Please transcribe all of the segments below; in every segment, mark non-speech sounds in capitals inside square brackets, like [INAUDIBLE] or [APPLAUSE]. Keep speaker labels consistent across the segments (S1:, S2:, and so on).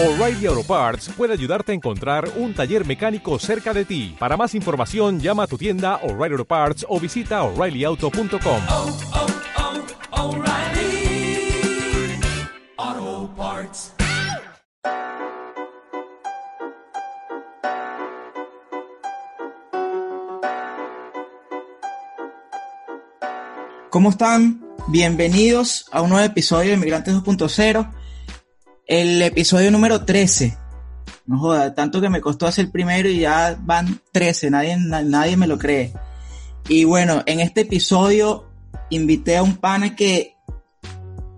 S1: O'Reilly Auto Parts puede ayudarte a encontrar un taller mecánico cerca de ti. Para más información, llama a tu tienda O'Reilly Auto Parts o visita oreillyauto.com.
S2: oh, oh, O'Reilly Auto Parts.
S3: ¿Cómo están? Bienvenidos a un nuevo episodio de Migrantes 2.0, el episodio número 13. No joda, tanto que me costó hacer el primero y ya van 13, nadie, na- nadie me lo cree. Y bueno, en este episodio invité a un pana que,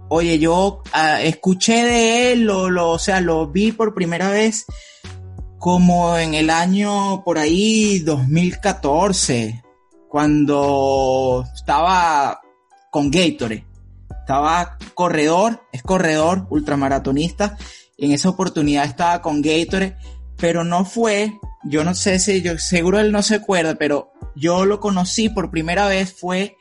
S3: oye, yo ah, escuché de él, lo, lo, o sea, lo vi por primera vez como en el año por ahí 2014, cuando estaba con Gatorade. Estaba corredor, es corredor, ultramaratonista, en esa oportunidad estaba con Gatorade, pero no fue, yo no sé si, yo seguro él no se acuerda, pero yo lo conocí por primera vez fue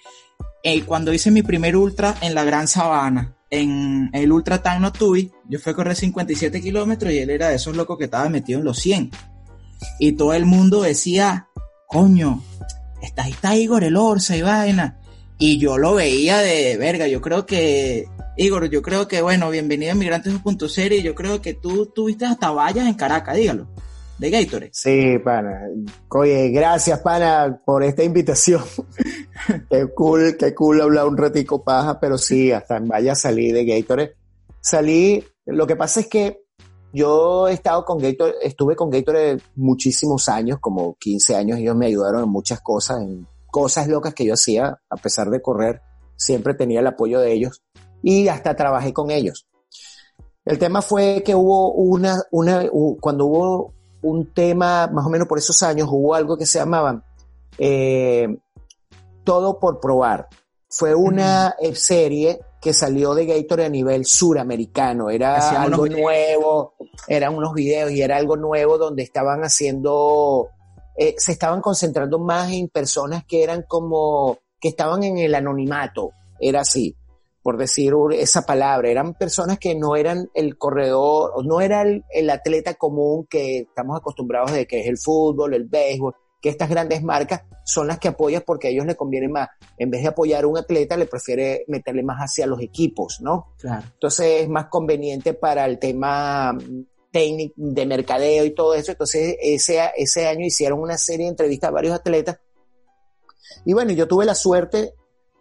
S3: eh, cuando hice mi primer ultra en la Gran Sabana, en el Ultra Time Tubi, yo fui a correr 57 kilómetros y él era de esos locos que estaba metido en los 100. Y todo el mundo decía, coño, está, ahí está Igor el Orsa y vaina. Y yo lo veía de verga, yo creo que, Igor, yo creo que, bueno, bienvenido a Migrantes 2.0 y yo creo que tú tuviste hasta vallas en Caracas, dígalo, de Gatorade.
S4: Sí, pana. Oye, gracias, pana, por esta invitación. [LAUGHS] qué cool, qué cool hablar un ratico paja, pero sí, hasta en Vaya salí de Gatorade. Salí, lo que pasa es que yo he estado con Gatorade, estuve con Gatorade muchísimos años, como 15 años, ellos me ayudaron en muchas cosas, en cosas locas que yo hacía, a pesar de correr, siempre tenía el apoyo de ellos y hasta trabajé con ellos. El tema fue que hubo una, una, cuando hubo un tema, más o menos por esos años, hubo algo que se llamaba eh, Todo por probar. Fue una eh, serie que salió de Gatorade a nivel suramericano. Era
S3: Hacían
S4: algo nuevo, eran unos videos y era algo nuevo donde estaban haciendo, eh, se estaban concentrando más en personas que eran como, que estaban en el anonimato. Era así por decir esa palabra, eran personas que no eran el corredor, no era el, el atleta común que estamos acostumbrados de que es el fútbol, el béisbol, que estas grandes marcas son las que apoyas porque a ellos les conviene más. En vez de apoyar a un atleta, le prefiere meterle más hacia los equipos, ¿no?
S3: Claro.
S4: Entonces es más conveniente para el tema técnico, de mercadeo y todo eso. Entonces ese, ese año hicieron una serie de entrevistas a varios atletas. Y bueno, yo tuve la suerte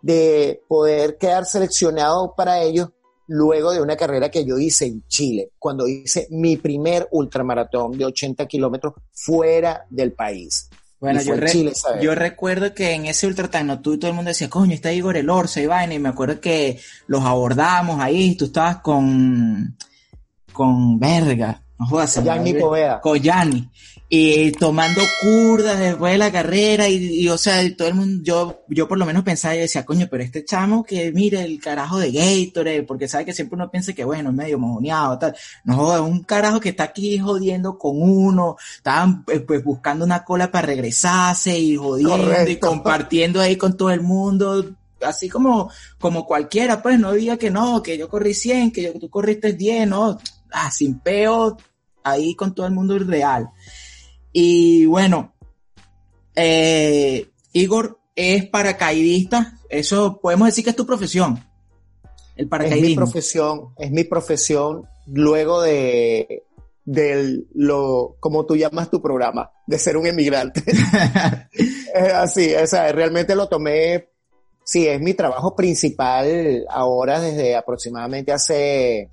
S4: de poder quedar seleccionado para ellos luego de una carrera que yo hice en Chile, cuando hice mi primer ultramaratón de 80 kilómetros fuera del país.
S3: Bueno, yo, re-
S4: Chile,
S3: yo recuerdo que en ese Ultra tú y todo el mundo decía, coño, está Igor el Orsa y vaina, y me acuerdo que los abordamos ahí, tú estabas con, con verga, no jodas,
S4: Yanni
S3: Yanni, y tomando curdas después de la carrera, y, y, o sea, todo el mundo, yo, yo por lo menos pensaba y decía, coño, pero este chamo que mire el carajo de Gatorade, porque sabe que siempre uno piensa que bueno, es medio mojoneado, tal, no jodas, un carajo que está aquí jodiendo con uno, estaban eh, pues buscando una cola para regresarse y jodiendo y compartiendo ahí con todo el mundo, así como, como cualquiera, pues no diga que no, que yo corrí 100, que yo, que tú corriste 10, no, ah, sin peo, ahí con todo el mundo real. Y bueno, eh, Igor es paracaidista, eso podemos decir que es tu profesión, el
S4: Es mi
S3: paracaidismo.
S4: profesión, es mi profesión luego de, de lo, como tú llamas tu programa, de ser un emigrante. [LAUGHS] [LAUGHS] Así, o sea, realmente lo tomé, sí, es mi trabajo principal ahora desde aproximadamente hace,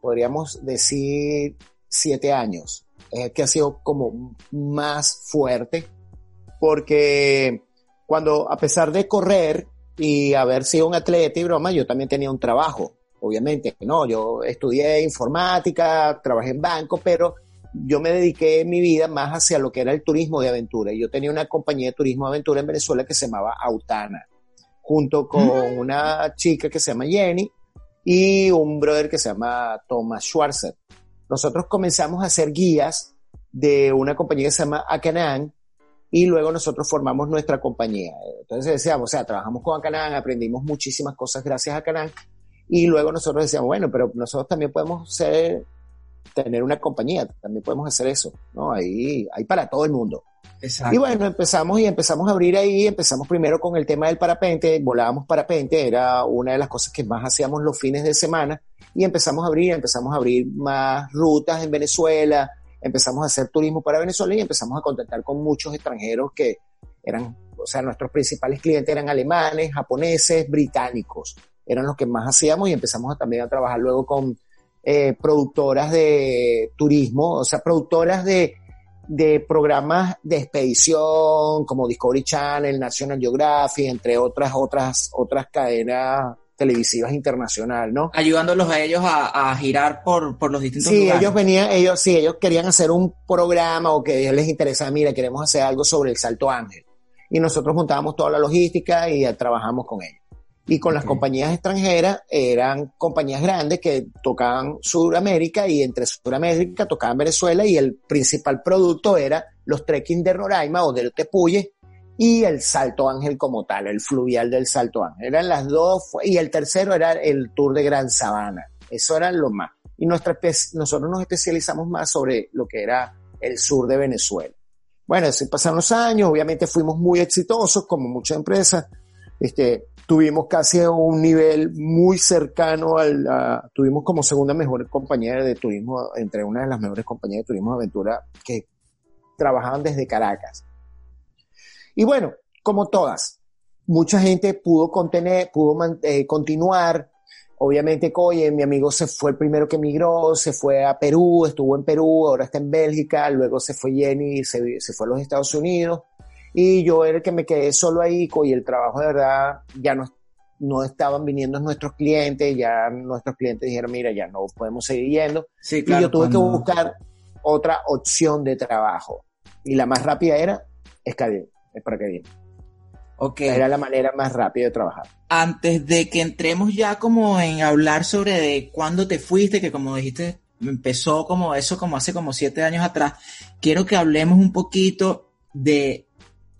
S4: podríamos decir, siete años. Es que ha sido como más fuerte, porque cuando, a pesar de correr y haber sido un atleta y broma, yo también tenía un trabajo, obviamente, ¿no? Yo estudié informática, trabajé en banco, pero yo me dediqué mi vida más hacia lo que era el turismo de aventura. Yo tenía una compañía de turismo de aventura en Venezuela que se llamaba Autana, junto con una chica que se llama Jenny y un brother que se llama Thomas Schwarzer. Nosotros comenzamos a hacer guías de una compañía que se llama Acanan y luego nosotros formamos nuestra compañía. Entonces decíamos, o sea, trabajamos con Acanan, aprendimos muchísimas cosas gracias a Acanan y luego nosotros decíamos, bueno, pero nosotros también podemos ser tener una compañía, también podemos hacer eso, ¿no? Ahí hay para todo el mundo. Y bueno, empezamos y empezamos a abrir ahí, empezamos primero con el tema del parapente, volábamos parapente, era una de las cosas que más hacíamos los fines de semana, y empezamos a abrir, empezamos a abrir más rutas en Venezuela, empezamos a hacer turismo para Venezuela y empezamos a contactar con muchos extranjeros que eran, o sea, nuestros principales clientes eran alemanes, japoneses, británicos, eran los que más hacíamos y empezamos también a trabajar luego con eh, productoras de turismo, o sea, productoras de, de programas de expedición como Discovery Channel, National Geographic, entre otras, otras, otras cadenas televisivas internacional, ¿no?
S3: Ayudándolos a ellos a, a girar por, por los distintos
S4: Sí,
S3: lugares.
S4: ellos venían, ellos sí, ellos querían hacer un programa o que a ellos les interesaba, mira, queremos hacer algo sobre el Salto Ángel. Y nosotros montábamos toda la logística y trabajamos con ellos. Y con las compañías extranjeras eran compañías grandes que tocaban Sudamérica y entre Sudamérica tocaban Venezuela y el principal producto era los trekking de Roraima o del Tepuye y el Salto Ángel como tal, el fluvial del Salto Ángel. Eran las dos, y el tercero era el Tour de Gran Sabana. Eso eran lo más. Y nuestra nosotros nos especializamos más sobre lo que era el sur de Venezuela. Bueno, así pasaron los años, obviamente fuimos muy exitosos, como muchas empresas. Este, tuvimos casi un nivel muy cercano al, a- tuvimos como segunda mejor compañía de turismo, entre una de las mejores compañías de turismo de aventura que trabajaban desde Caracas. Y bueno, como todas, mucha gente pudo contener, pudo eh, continuar. Obviamente, Coye, mi amigo se fue el primero que emigró, se fue a Perú, estuvo en Perú, ahora está en Bélgica, luego se fue Jenny se, se fue a los Estados Unidos. Y yo era el que me quedé solo ahí, Coye, el trabajo de verdad ya no, no estaban viniendo nuestros clientes, ya nuestros clientes dijeron, mira, ya no podemos seguir yendo.
S3: Sí,
S4: y
S3: claro,
S4: yo tuve
S3: cuando-
S4: que buscar otra opción de trabajo. Y la más rápida era Escadén, es para que
S3: Ok.
S4: Era la manera más rápida de trabajar.
S3: Antes de que entremos ya como en hablar sobre de cuándo te fuiste, que como dijiste, empezó como eso como hace como siete años atrás, quiero que hablemos un poquito de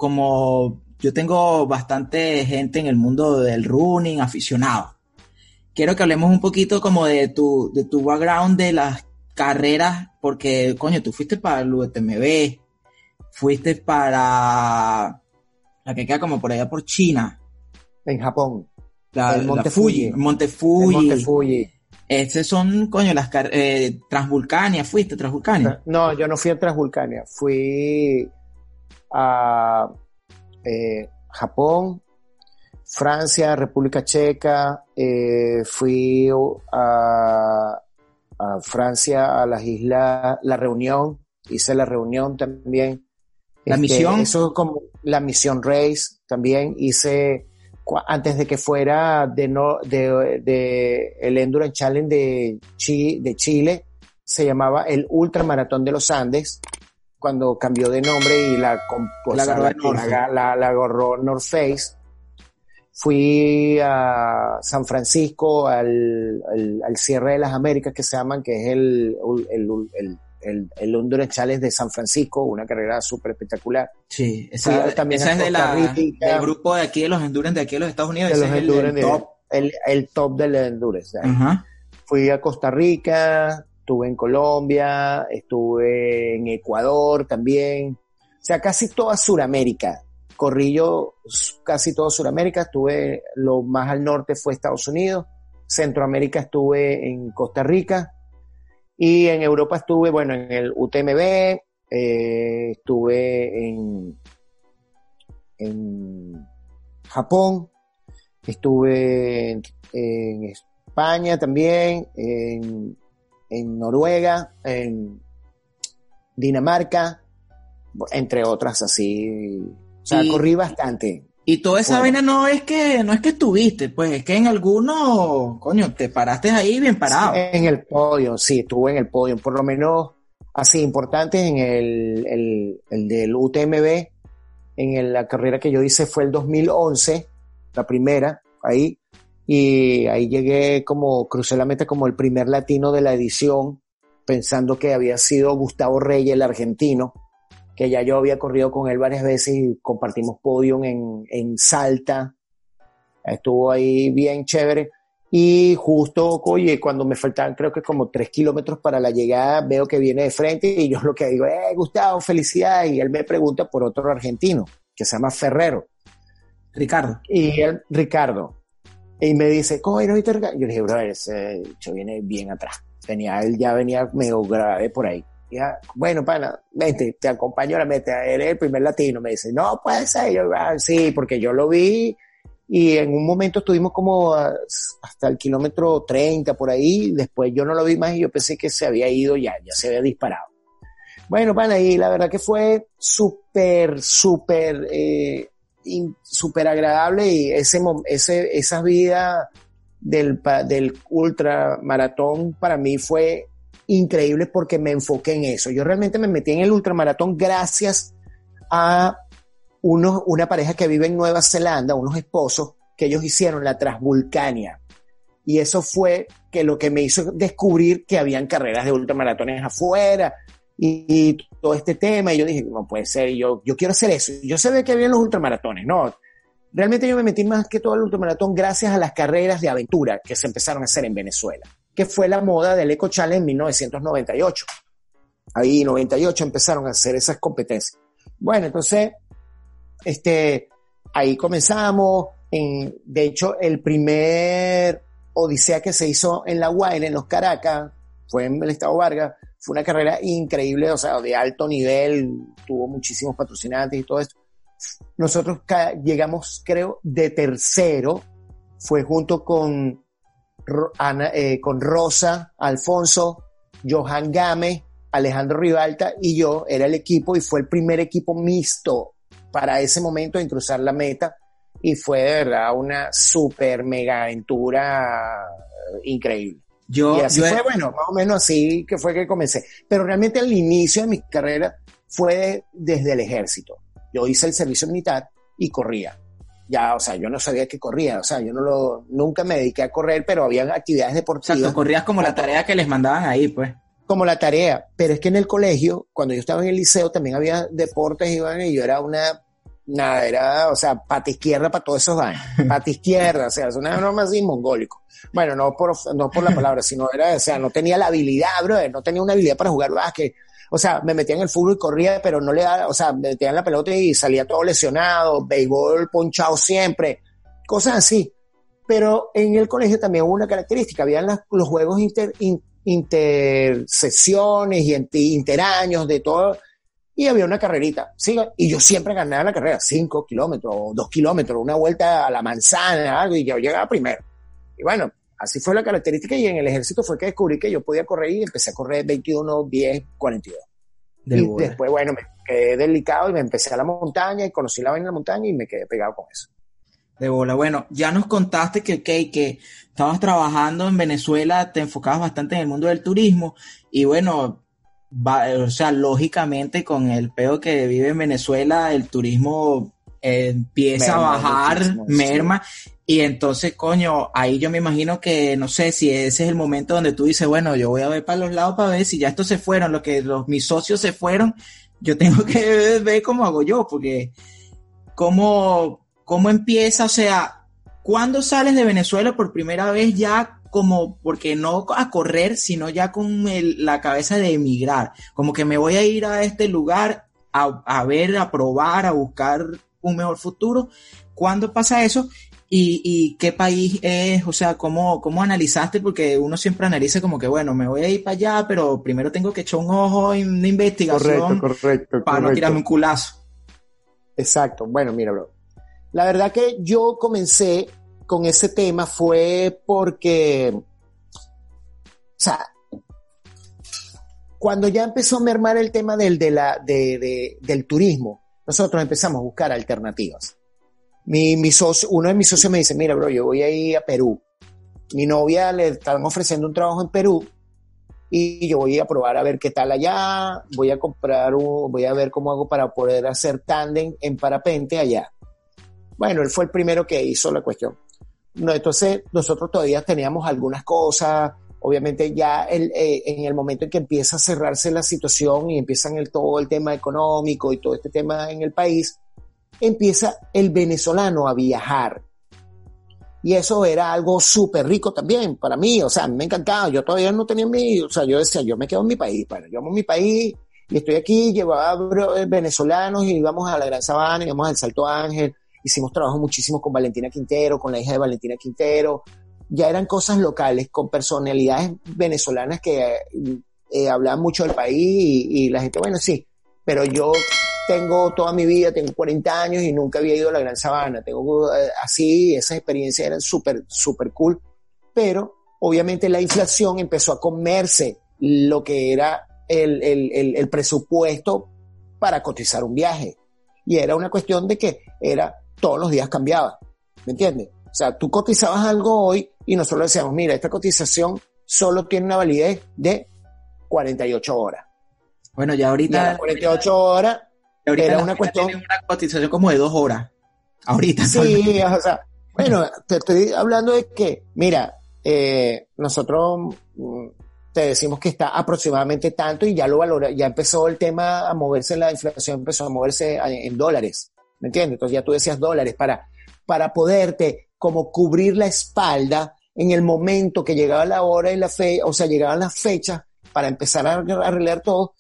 S3: como yo tengo bastante gente en el mundo del running, aficionado. Quiero que hablemos un poquito como de tu, de tu background de las carreras, porque coño, tú fuiste para el UTMB, fuiste para la que queda como por allá por China,
S4: En Japón,
S3: la,
S4: El Monte
S3: Fuji. Monte Fuji.
S4: Monte Fuji.
S3: Esas son, coño, las eh, Transvulcania, fuiste Transvulcania.
S4: No, yo no fui a Transvulcania, fui a eh, Japón, Francia, República Checa, eh, fui a, a Francia, a las islas, la reunión, hice la reunión también.
S3: La misión.
S4: Eso es como la misión Race también hice antes de que fuera de, no, de, de el Endurance Challenge de, Chi- de Chile, se llamaba el Ultramaratón de los Andes, cuando cambió de nombre y la, o
S3: La agarró
S4: la, la- la- agarró North Face. Fui a San Francisco al, al, al cierre de las Américas que se llaman, que es el, el, el, el, el Endurance Challenge de San Francisco, una carrera súper espectacular.
S3: Sí, esa, esa es de la,
S4: Rica.
S3: del grupo de aquí de los Endurance de aquí de los Estados Unidos.
S4: de los
S3: el,
S4: endurance,
S3: del top.
S4: el, el top del endurance. ¿sabes?
S3: Ajá.
S4: Fui a Costa Rica, estuve en Colombia, estuve en Ecuador también. O sea, casi toda Sudamérica. Corrí yo casi toda Sudamérica. Estuve, lo más al norte fue Estados Unidos. Centroamérica estuve en Costa Rica. Y en Europa estuve, bueno, en el UTMB. eh, estuve en, en Japón. Estuve en, en España también, en, en Noruega, en Dinamarca, entre otras así. O sea,
S3: Y-
S4: corrí bastante.
S3: Y toda esa
S4: Bueno.
S3: vaina no es que no es que estuviste, pues es que en alguno, coño, te paraste ahí bien parado.
S4: En el podio, sí, estuve en el podio, por lo menos así importantes en el, el, el del UTMB. En el- la carrera que yo hice fue el 2011, la primera, ahí. Y ahí llegué como, crucé la meta como el primer latino de la edición, pensando que había sido Gustavo Reyes, el argentino, que ya yo había corrido con él varias veces y compartimos podium en, en Salta. Estuvo ahí bien chévere. Y justo, oye, cuando me faltaban creo que como tres kilómetros para la llegada, veo que viene de frente y yo lo que digo, eh, Gustavo, felicidades. Y él me pregunta por otro argentino que se llama Ferrero.
S3: Ricardo.
S4: Y él, Ricardo. Y me dice, ¿cómo ¿no viste Ricardo? Yo le dije, bro, ese hecho viene bien atrás. Tenía, él ya venía medio grave por ahí. Ya, bueno, pana, vente, te acompaño la meta. Eres el primer latino. Me dice, no puede ser. Yo, ah, sí, porque yo lo vi y en un momento estuvimos como hasta el kilómetro 30 por ahí, después yo no lo vi más y yo pensé que se había ido ya, ya se había disparado. Bueno, pana, y la verdad que fue súper, súper, eh, súper agradable y ese, ese, esa vida del, del ultramaratón para mí fue increíble porque me enfoqué en eso. Yo realmente me metí en el ultramaratón gracias a unos, una pareja que vive en Nueva Zelanda, unos esposos, que ellos hicieron la Transvulcania. Y eso fue que lo que me hizo descubrir que habían carreras de ultramaratones afuera y, todo este tema. Y yo dije, no puede ser, yo, yo quiero hacer eso. Yo sabía que habían los ultramaratones, no. Realmente yo me metí más que todo el ultramaratón gracias a las carreras de aventura que se empezaron a hacer en Venezuela, que fue la moda del Eco Challenge en 1998. Ahí, 98, empezaron a hacer esas competencias. Bueno, entonces este, ahí comenzamos. En, de hecho, el primer Odisea que se hizo en La Guaira, en los Caracas, fue en el Estado Vargas, fue una carrera increíble, o sea, de alto nivel, tuvo muchísimos patrocinantes y todo esto. Nosotros llegamos, creo, de tercero, fue junto con, eh, con Rosa, Alfonso, Johan Game, Alejandro Rivalta y yo, era el equipo y fue el primer equipo mixto para ese momento en cruzar la meta y fue de verdad una super mega aventura eh, increíble.
S3: Yo,
S4: y así fue, bueno, más o menos así que fue que comencé. Pero realmente el inicio de mi carrera fue desde el ejército. Yo hice el servicio militar y corría. Ya, o sea, yo no sabía que corría, o sea, yo no lo, nunca me dediqué a correr, pero había actividades deportivas.
S3: Corrías como la tarea que les mandaban ahí, pues
S4: como la tarea, pero es que en el colegio, cuando yo estaba en el liceo, también había deportes, Iván, y yo era una, nada, era, o sea, pata izquierda para todos esos daños, pata izquierda, o sea, es una norma así mongólico. Bueno, no por, no por la palabra, sino era, o sea, no tenía la habilidad, bro, no tenía una habilidad para jugar básquet. O sea, me metía en el fútbol y corría, pero no le daba, o sea, me metía en la pelota y salía todo lesionado, béisbol ponchado siempre, cosas así. Pero en el colegio también hubo una característica, habían los juegos inter, intersesiones y interaños de todo. Y había una carrerita, siga, y yo siempre ganaba la carrera, 5 kilómetros o 2 kilómetros, una vuelta a la manzana, algo, y yo llegaba primero. Y bueno, así fue la característica y en el ejército fue que descubrí que yo podía correr y empecé a correr 21, 10, 42. y después, bueno, me quedé delicado y me empecé a la montaña y conocí la vaina en la montaña y me quedé pegado con eso.
S3: De bola. Bueno, ya nos contaste que, okay, que estabas trabajando en Venezuela, te enfocabas bastante en el mundo del turismo y bueno, o sea, lógicamente con el peo que vive en Venezuela, el turismo eh, empieza a bajar, merma. Y entonces, coño, ahí yo me imagino que, no sé, si ese es el momento donde tú dices, bueno, yo voy a ver para los lados para ver si ya estos se fueron, lo que los, mis socios se fueron, yo tengo que [LAUGHS] ver cómo hago yo, porque cómo ¿Cómo empieza? O sea, ¿cuándo sales de Venezuela por primera vez ya como, porque no a correr, sino ya con la cabeza de emigrar? Como que me voy a ir a este lugar a, ver, a probar, a buscar un mejor futuro. ¿Cuándo pasa eso? ¿Y, qué país es? O sea, ¿cómo, ¿cómo analizaste? Porque uno siempre analiza como que, bueno, me voy a ir para allá, pero primero tengo que echar un ojo en una investigación
S4: correcto,
S3: para no tirarme un culazo.
S4: Exacto. Bueno, mira, bro. La verdad que yo comencé con ese tema fue porque, o sea, cuando ya empezó a mermar el tema del, del turismo, nosotros empezamos a buscar alternativas. Mi, socio, uno de mis socios me dice, mira, bro, yo voy a ir a Perú. Mi novia le estaban ofreciendo un trabajo en Perú y yo voy a probar a ver qué tal allá, voy a comprar un, voy a ver cómo hago para poder hacer tándem en parapente allá. Bueno, él fue el primero que hizo la cuestión. No, entonces, nosotros todavía teníamos algunas cosas. Obviamente, ya eh, en el momento en que empieza a cerrarse la situación y empiezan el, todo el tema económico y todo este tema en el país, empieza el venezolano a viajar. Y eso era algo súper rico también para mí, o sea, me encantaba, yo todavía no tenía mi, o sea, yo decía, yo me quedo en mi país, bueno, yo amo mi país y estoy aquí, llevaba bro- venezolanos y íbamos a la Gran Sabana, íbamos al Salto Ángel, hicimos trabajo muchísimo con Valentina Quintero, con la hija de Valentina Quintero, ya eran cosas locales, con personalidades venezolanas que eh, hablaban mucho del país y, y la gente, bueno, sí, pero yo tengo toda mi vida, tengo 40 años y nunca había ido a la Gran Sabana. Tengo eh, así, esas experiencias eran súper, súper cool. Pero obviamente la inflación empezó a comerse lo que era el, el, el, el presupuesto para cotizar un viaje. Y era una cuestión de que era todos los días cambiaba. ¿Me entiendes? O sea, tú cotizabas algo hoy y nosotros decíamos, mira, esta cotización solo tiene una validez de 48 horas.
S3: Bueno, ya ahorita,
S4: las 48 horas
S3: ahorita
S4: era una cuestión-
S3: tiene una cotización como de dos horas. Ahorita.
S4: Sí, o sea, bueno, te estoy hablando de que, mira, eh, nosotros mm, te decimos que está aproximadamente tanto y ya lo valora, ya empezó el tema a moverse, la inflación empezó a moverse en dólares, ¿me entiendes? Entonces ya tú decías dólares para, para poderte como cubrir la espalda en el momento que llegaba la hora y la fe, o sea, llegaban las fechas para empezar a arreglar todo,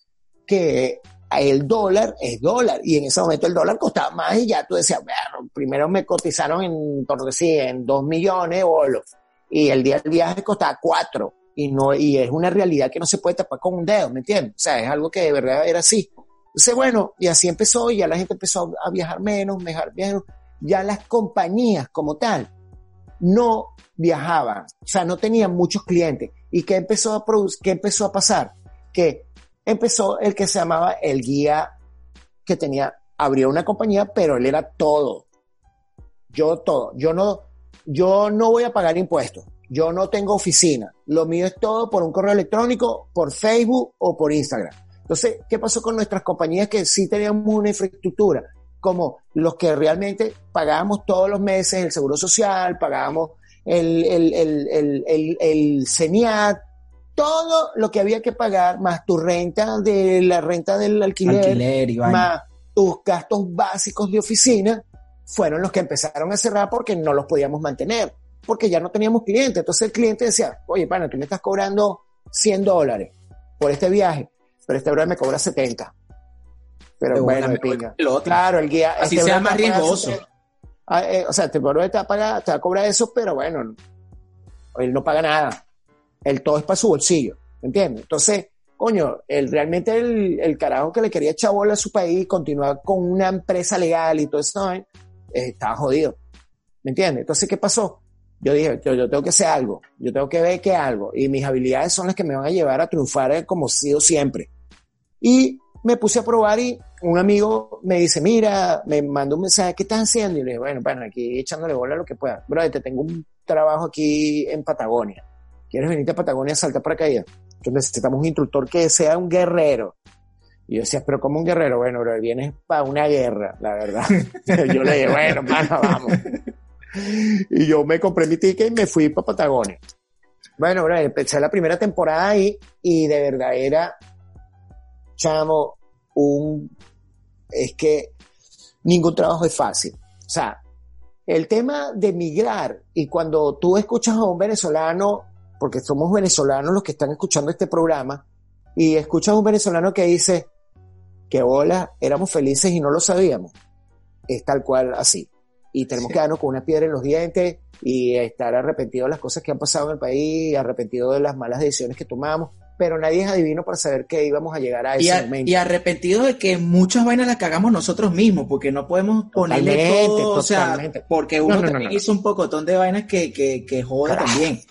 S4: que el dólar es dólar y en ese momento el dólar costaba más y ya tú decías, bueno, primero me cotizaron en, por decir, en dos millones bolos y el día del viaje costaba cuatro y no, y es una realidad que no se puede tapar con un dedo, ¿me entiendes? O sea, es algo que de verdad era así. Entonces, bueno, y así empezó y ya la gente empezó a viajar menos, viajar menos, ya las compañías como tal no viajaban, o sea, no tenían muchos clientes. ¿Y qué empezó a qué empezó a pasar? Que empezó el que se llamaba el guía que tenía, abrió una compañía, pero él era todo. Yo todo. Yo no, yo no voy a pagar impuestos. Yo no tengo oficina. Lo mío es todo por un correo electrónico, por Facebook o por Instagram. Entonces, ¿qué pasó con nuestras compañías que sí teníamos una infraestructura? Como los que realmente pagábamos todos los meses el seguro social, pagábamos el, el, el, el, el, CENIAT, todo lo que había que pagar, más tu renta de la renta del alquiler, más tus gastos básicos de oficina, fueron los que empezaron a cerrar porque no los podíamos mantener, porque ya no teníamos clientes. Entonces el cliente decía, oye, pana, tú me estás cobrando 100 dólares por este viaje, pero este brother me cobra 70. Pero
S3: Pero
S4: bueno, de pinga.
S3: el.
S4: Claro, el guía.
S3: Así
S4: este
S3: sea más riesgoso.
S4: 70. Ah, eh, o sea, este te va a pagar, te va a cobrar eso, pero bueno, él no paga nada. Él todo es para su bolsillo, ¿me entiendes? Entonces, coño, él realmente el, el carajo que le quería echar bola a su país, continuar con una empresa legal y todo eso, ¿eh? Estaba jodido. ¿Me entiendes? Entonces, ¿qué pasó? Yo dije, yo, yo tengo que hacer algo, yo tengo que ver qué algo, y mis habilidades son las que me van a llevar a triunfar como sido siempre. Y me puse a probar y un amigo me dice, mira, me mandó un mensaje, ¿qué estás haciendo? Y le dije, bueno, bueno, aquí echándole bola lo que pueda. Bro, te tengo un trabajo aquí en Patagonia. ¿Quieres venirte a Patagonia a saltar paracaídas? Entonces necesitamos un instructor que sea un guerrero. Y yo decía, pero como un guerrero, bueno, bro, vienes para una guerra, la verdad. [LAUGHS] yo le dije, bueno, mano, vamos. y yo me compré mi ticket y me fui para Patagonia. Bueno, bro, empecé la primera temporada ahí y de verdad era, chamo, un, es que ningún trabajo es fácil. O sea, el tema de migrar y cuando tú escuchas a un venezolano, porque somos venezolanos los que están escuchando este programa, y escuchas a un venezolano que dice que hola, éramos felices y no lo sabíamos, es tal cual así. Y tenemos
S3: Sí.
S4: que darnos con una piedra en los dientes y estar arrepentidos de las cosas que han pasado en el país, arrepentidos de las malas decisiones que tomamos, pero nadie es adivino para saber que íbamos a llegar a ese
S3: Y, a-
S4: momento.
S3: y arrepentido de que muchas vainas las cagamos nosotros mismos, porque no podemos ponerle
S4: Totalmente,
S3: todo, o sea, porque
S4: No,
S3: uno
S4: no, no,
S3: también
S4: no.
S3: hizo un pocotón de vainas que, que, que
S4: Claro.
S3: también.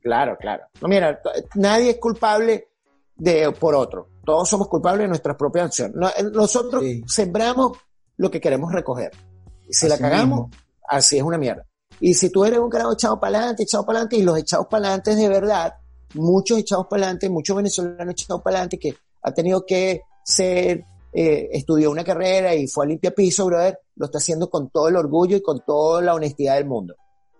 S4: Claro, claro. No, mira, nadie es culpable de por otro. Todos somos culpables de nuestras propias acciones. Eh, nosotros
S3: Sí.
S4: sembramos lo que queremos recoger. Si la cagamos,
S3: mismo.
S4: así es una mierda. Y si tú eres un carajo echado para adelante, echado para adelante, y los echados para adelante de verdad, muchos echados para adelante, muchos venezolanos echados para adelante que ha tenido que ser, eh, estudió una carrera y fue a limpia piso, brother, lo está haciendo con todo el orgullo y con toda la honestidad del mundo.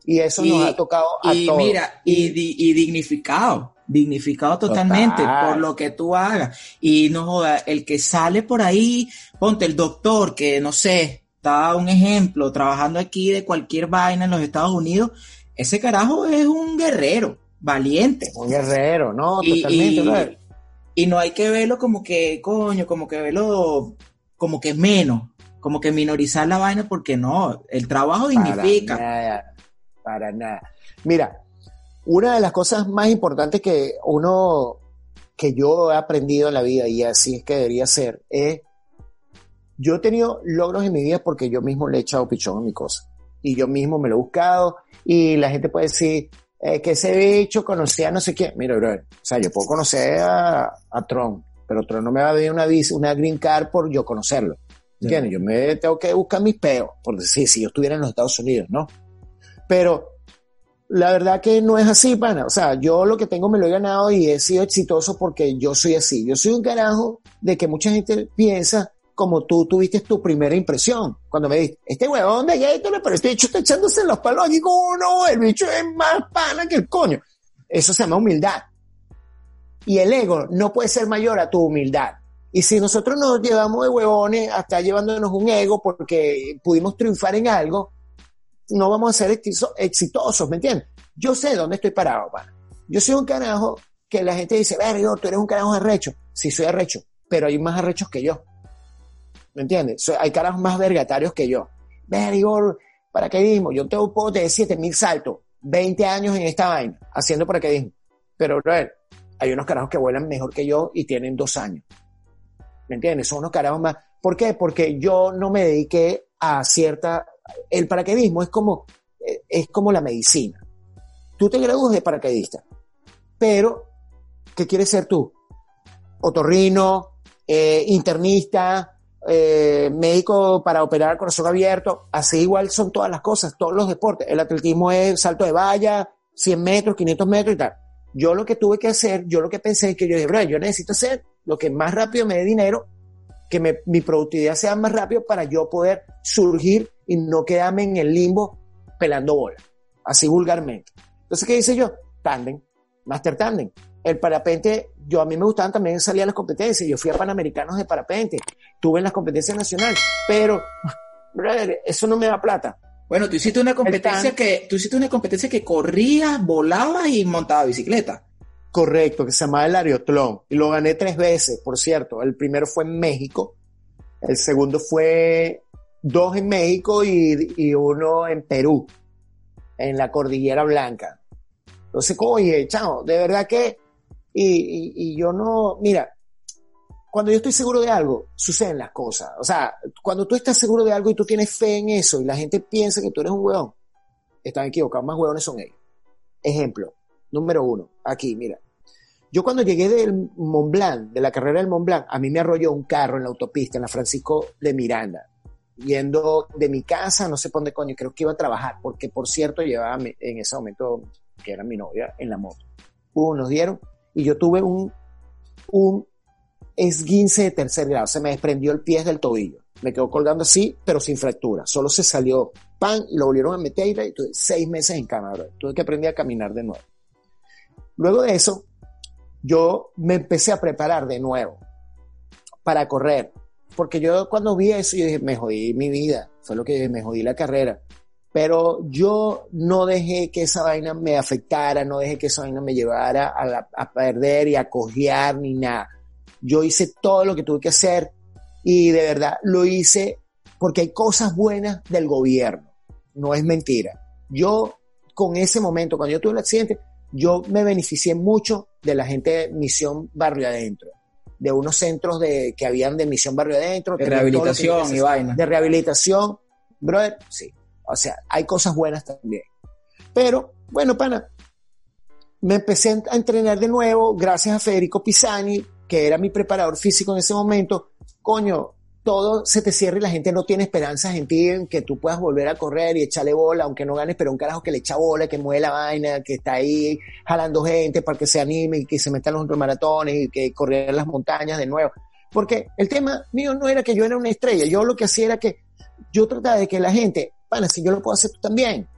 S4: Y eso
S3: Y-
S4: nos ha tocado a
S3: Y
S4: todos.
S3: mira, y, di- y dignificado, dignificado totalmente
S4: Total.
S3: por lo que tú hagas. Y no joda, el que sale por ahí, ponte el doctor que no sé, está un ejemplo, trabajando aquí de cualquier vaina en los Estados Unidos, ese carajo es un guerrero, valiente.
S4: Un guerrero, no,
S3: Y,
S4: totalmente,
S3: y- y no hay que verlo como que, coño, como que verlo como que menos, como que minorizar la vaina, porque no, el trabajo dignifica.
S4: Para nada, para nada. Mira, una de las cosas más importantes que uno, que yo he aprendido en la vida y así es que debería ser, es, yo he tenido logros en mi vida porque yo mismo le he echado pichón a mi cosa. Y yo mismo me lo he buscado y la gente puede decir eh, que ese bicho conocía a no sé quién. Mira, bro, o sea, yo puedo conocer a, a Trump, pero Trump no me va a dar una, visa, una green card por yo conocerlo. ¿Entiendes? Yo me tengo que buscar mis peos, por decir, si yo estuviera en los Estados Unidos, ¿no? Pero la verdad que no es así, pana. O sea, yo lo que tengo me lo he ganado y he sido exitoso porque yo soy así. Yo soy un carajo de que mucha gente piensa como tú tuviste tu primera impresión. Cuando me dijiste, este huevón de Gatorade, pero este bicho está echándose los palos aquí como uno, el bicho es más pana que el coño. Eso se llama humildad. Y el ego no puede ser mayor a tu humildad. Y si nosotros nos llevamos de huevones hasta llevándonos un ego porque pudimos triunfar en algo, no vamos a ser exito- exitosos, ¿me entiendes? Yo sé dónde estoy parado, pana. Yo soy un carajo que la gente dice, verga, tú eres un carajo arrecho. Sí, soy arrecho, pero hay más arrechos que yo. ¿Me entiendes? Hay carajos más vergatarios que yo. Verga, paracaidismo. Yo tengo un pote de 7000 saltos, 20 años en esta vaina, haciendo paracaidismo. Pero, brother, hay unos carajos que vuelan mejor que yo y tienen dos años. ¿Me entiendes? Son unos carajos más. ¿Por qué? Porque yo no me dediqué a cierta. El paracaidismo es como, es como la medicina. Tú te gradúas de paracaidista, pero ¿qué quieres ser tú? Otorrino, eh, internista, eh, médico para operar corazón abierto. Así igual son todas las cosas, todos los deportes. El atletismo es salto de valla, 100 metros, 500 metros y tal. Yo lo que tuve que hacer, yo lo que pensé es que yo dije, bro, yo necesito hacer lo que más rápido me dé dinero, que mi productividad sea más rápido para yo poder surgir y no quedarme en el limbo pelando bola. Así vulgarmente. Entonces, ¿qué hice yo? Tandem, Master Tandem. El parapente, yo a mí me gustaban también salir a las competencias. Yo fui a Panamericanos de parapente. Tuve en las competencias nacionales. Pero, brother, eso no me da plata.
S3: Bueno, tú hiciste una competencia que, tú hiciste una competencia que corrías, volabas y montabas bicicleta.
S4: Correcto, que se llamaba el Ariotlón. Y lo gané tres veces, por cierto. El primero fue en México. El segundo fue dos en México y, y uno en Perú, en la Cordillera Blanca. Entonces, oye, chao, de verdad que... Y, yo no... Mira, cuando yo estoy seguro de algo, suceden las cosas. O sea, cuando tú estás seguro de algo y tú tienes fe en eso y la gente piensa que tú eres un hueón, están equivocados. Más hueones son ellos. Ejemplo, número uno, aquí, mira. Yo cuando llegué del Mont Blanc, de la carrera del Mont Blanc, a mí me arrolló un carro en la autopista, en la Francisco de Miranda, yendo de mi casa, no sé por dónde coño, creo que iba a trabajar, porque por cierto llevaba en ese momento, que era mi novia, en la moto. Uh, nos dieron, y yo tuve un, un esguince de tercer grado, se me desprendió el pie del tobillo, me quedó colgando así, pero sin fractura, solo se salió pan y lo volvieron a meter y tuve seis meses en cama, bro. tuve que aprender a caminar de nuevo. Luego de eso, yo me empecé a preparar de nuevo para correr. Porque yo cuando vi eso, me jodí mi vida. Fue lo que me jodí la carrera. Pero yo no dejé que esa vaina me afectara, no dejé que esa vaina me llevara a, la- a perder y a cojear ni nada. Yo hice todo lo que tuve que hacer y de verdad lo hice porque hay cosas buenas del gobierno. No es mentira. Yo, con ese momento, cuando yo tuve el accidente, yo me beneficié mucho de la gente de Misión Barrio Adentro, de unos centros de, que habían de Misión Barrio Adentro,
S3: De rehabilitación y vaina.
S4: De rehabilitación, brother, sí. O sea, hay cosas buenas también. Pero, bueno, pana, me empecé a entrenar de nuevo gracias a Federico Pisani, que era mi preparador físico en ese momento. Coño, todo se te cierra y la gente no tiene esperanzas en ti, en que tú puedas volver a correr y echarle bola, aunque no ganes, pero un carajo que le echa bola, que mueve la vaina, que está ahí jalando gente para que se anime y que se metan los ultramaratones y que correr las montañas de nuevo. Porque el tema mío no era que yo era una estrella, yo lo que hacía era que yo trataba de que la gente, bueno, si yo lo puedo hacer tú también.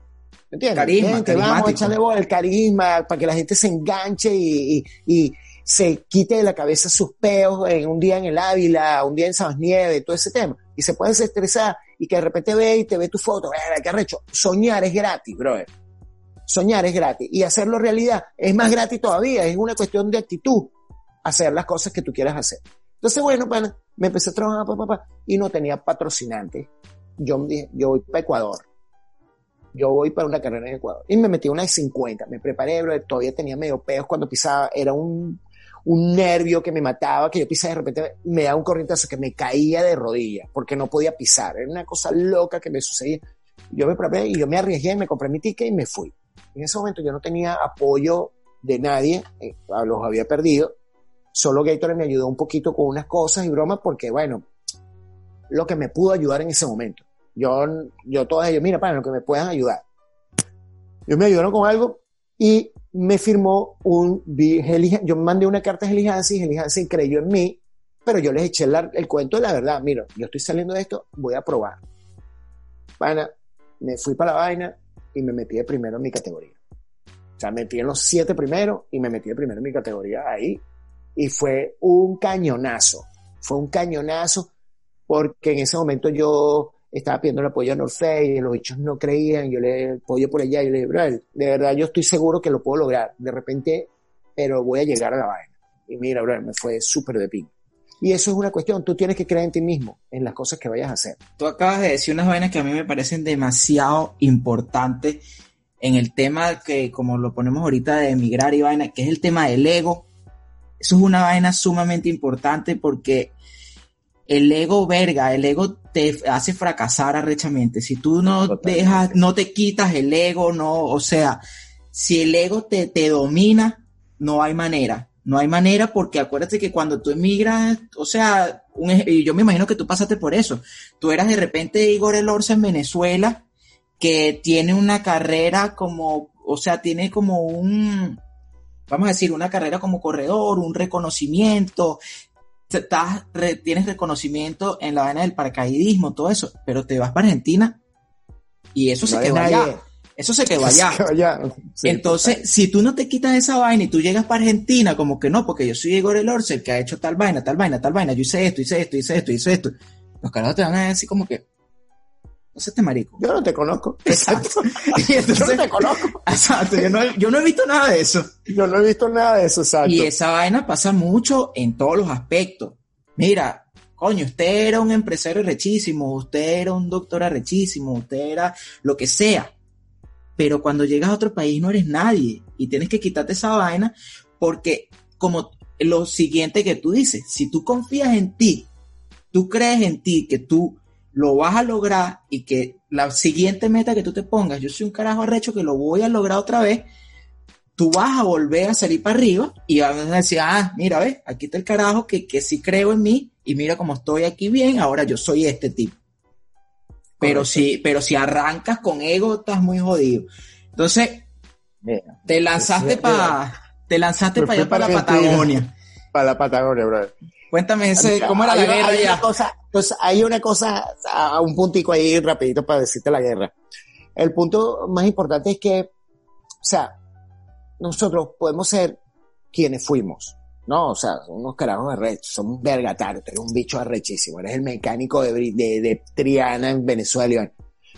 S4: ¿Me entiendes?
S3: Carisma,
S4: Vente, vamos a echarle bola, el carisma, para que la gente se enganche y, y- y se quite de la cabeza sus peos en un día en el Ávila, un día en Sabas Nieves, todo ese tema. Y se puede desestresar y que de repente ve y te ve tu foto, "Verga, qué arrecho. Soñar es gratis, brother. soñar es gratis y hacerlo realidad es más gratis todavía, es una cuestión de actitud, hacer las cosas que tú quieras hacer. Entonces, bueno, pana, me empecé a trabajar, pa, pa, pa, y no tenía patrocinante. Yo voy para Ecuador. Yo voy para una carrera en Ecuador. Y me metí una de 50. Me preparé, bro, todavía tenía medio peos cuando pisaba. Era un, un nervio que me mataba, que yo pisaba de repente, me daba un corrientazo que me caía de rodillas, porque no podía pisar. Era una cosa loca que me sucedía. Yo me preparé y yo me arriesgué, me compré mi ticket y me fui. En ese momento yo no tenía apoyo de nadie, eh, los había perdido. Solo Gatorade me ayudó un poquito con unas cosas y bromas porque, bueno, lo que me pudo ayudar en ese momento. Yo, yo todos ellos, mira, para lo que me puedan ayudar. Ellos me ayudaron con algo y me firmó un, yo mandé una carta a Heli Hansen creyó en mí, pero yo les eché el, el cuento de la verdad. Mira, yo estoy saliendo de esto, voy a probar. Bueno, me fui para la vaina y me metí de primero en mi categoría. O sea, metí en los siete primeros y me metí de primero en mi categoría ahí. Y fue un cañonazo. Fue un cañonazo porque en ese momento yo estaba pidiendo el apoyo a Norfey, los bichos no creían, yo le apoyo por allá, y le dije, de verdad yo estoy seguro que lo puedo lograr, de repente, pero voy a llegar a la vaina. Y mira, bro, me fue súper de pin. Y eso es una cuestión, tú tienes que creer en ti mismo, en las cosas que vayas a hacer.
S3: Tú acabas de decir unas vainas que a mí me parecen demasiado importantes en el tema que, como lo ponemos ahorita de emigrar y vaina, que es el tema del ego. Eso es una vaina sumamente importante porque el ego verga, el ego te hace fracasar arrechamente. Si tú no
S4: Totalmente.
S3: dejas, no te quitas el ego, no, o sea, si el ego te, te domina, no hay manera. No hay manera porque acuérdate que cuando tú emigras, o sea, un y yo me imagino que tú pasaste por eso. Tú eras de repente Igor Elorza en Venezuela, que tiene una carrera como, o sea, tiene como un, vamos a decir, una carrera como corredor, un reconocimiento, estás, re- tienes reconocimiento en la vaina del paracaidismo, todo eso, pero te vas para Argentina y eso se quedó
S4: nadie.
S3: allá. Eso se quedó allá.
S4: Se quedó allá. Sí,
S3: Entonces, si tú no te quitas esa vaina y tú llegas para Argentina, como que no, porque yo soy Igor Elorza, el que ha hecho tal vaina, tal vaina, tal vaina, yo hice esto, hice esto, hice esto, hice esto. Los carajos te van a decir como que, no sé este marico.
S4: Yo no te conozco. [LAUGHS]
S3: Exacto. [LAUGHS] Y
S4: Yo no te conozco.
S3: Exacto, yo no, yo no he visto nada de eso.
S4: Yo no he visto nada de eso, exacto.
S3: Y esa vaina pasa mucho en todos los aspectos. Mira, coño, usted era un empresario rechísimo, usted era un doctor arrechísimo, usted era lo que sea. Pero cuando llegas a otro país no eres nadie y tienes que quitarte esa vaina porque como lo siguiente que tú dices, si tú confías en ti, tú crees en ti que tú lo vas a lograr y que la siguiente meta que tú te pongas, yo soy un carajo arrecho que lo voy a lograr otra vez, tú vas a volver a salir para arriba y vas a decir, ah, mira, ves, aquí está el carajo que, que sí creo en mí y mira cómo estoy aquí bien, ahora yo soy este tipo. Pero
S4: Correcto.
S3: si, pero si arrancas con ego, estás muy jodido. Entonces,
S4: Mira,
S3: te lanzaste para, te lanzaste para allá, para la. Patagonia.
S4: para la Patagonia, brother.
S3: Cuéntame ese, ¿cómo era la
S4: una-
S3: guerra
S4: hay una cosa, entonces hay una cosa, a un puntico ahí rapidito para decirte la guerra. El punto más importante es que, o sea, nosotros podemos ser quienes fuimos, ¿no? O sea, unos carajos arrechos, somos vergatarios, tú eres un bicho arrechísimo, eres el mecánico de, de, de Triana en Venezuela.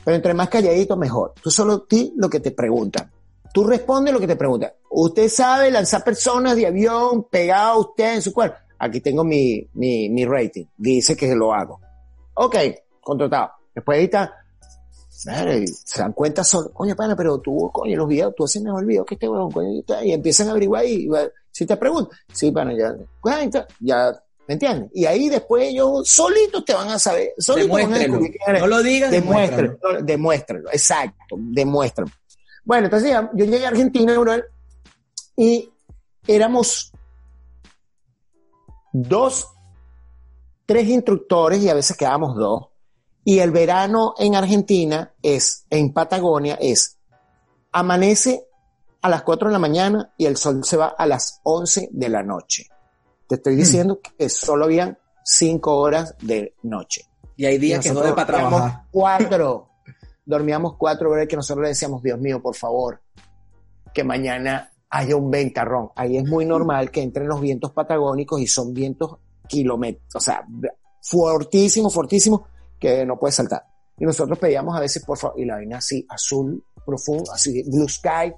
S4: Pero entre más calladito, mejor. Tú solo ti lo que te preguntan. Tú respondes lo que te preguntan. Usted sabe lanzar personas de avión pegado a usted en su cuerpo. Aquí tengo mi, mi, mi rating. Dice que lo hago. Ok, contratado. Después madre, se dan cuenta solo, coño, pana, pero tú, coño, los videos, tú haces mejor video que este huevón, coño, y tal, y empiezan a averiguar y, si te preguntan, sí, pana, ya, cuenta, ya, ¿me entiendes? Y ahí después ellos solitos te van a saber, solitos van a descubrir.
S3: No lo digas, demuéstralo.
S4: Demuéstralo, demuéstralo, exacto, demuéstralo. Bueno, entonces ya, yo llegué a Argentina, bro, y éramos dos, tres instructores y a veces quedábamos dos. Y el verano en Argentina es, en Patagonia, es, amanece a las 4 de la mañana y el sol se va a las 11 de la noche. Te estoy diciendo que solo habían 5 horas de noche.
S3: Y hay días que
S4: Nosotros
S3: jode para trabajar.
S4: Cuatro. Dormíamos cuatro horas que nosotros le decíamos, Dios mío, por favor, que mañana haya un ventarrón. Ahí es muy normal que entren los vientos patagónicos y son vientos kilómetros, o sea, fortísimos, fortísimos, que no puedes saltar. Y nosotros pedíamos a veces, por favor, y la vaina así, azul, profundo, así, blue sky,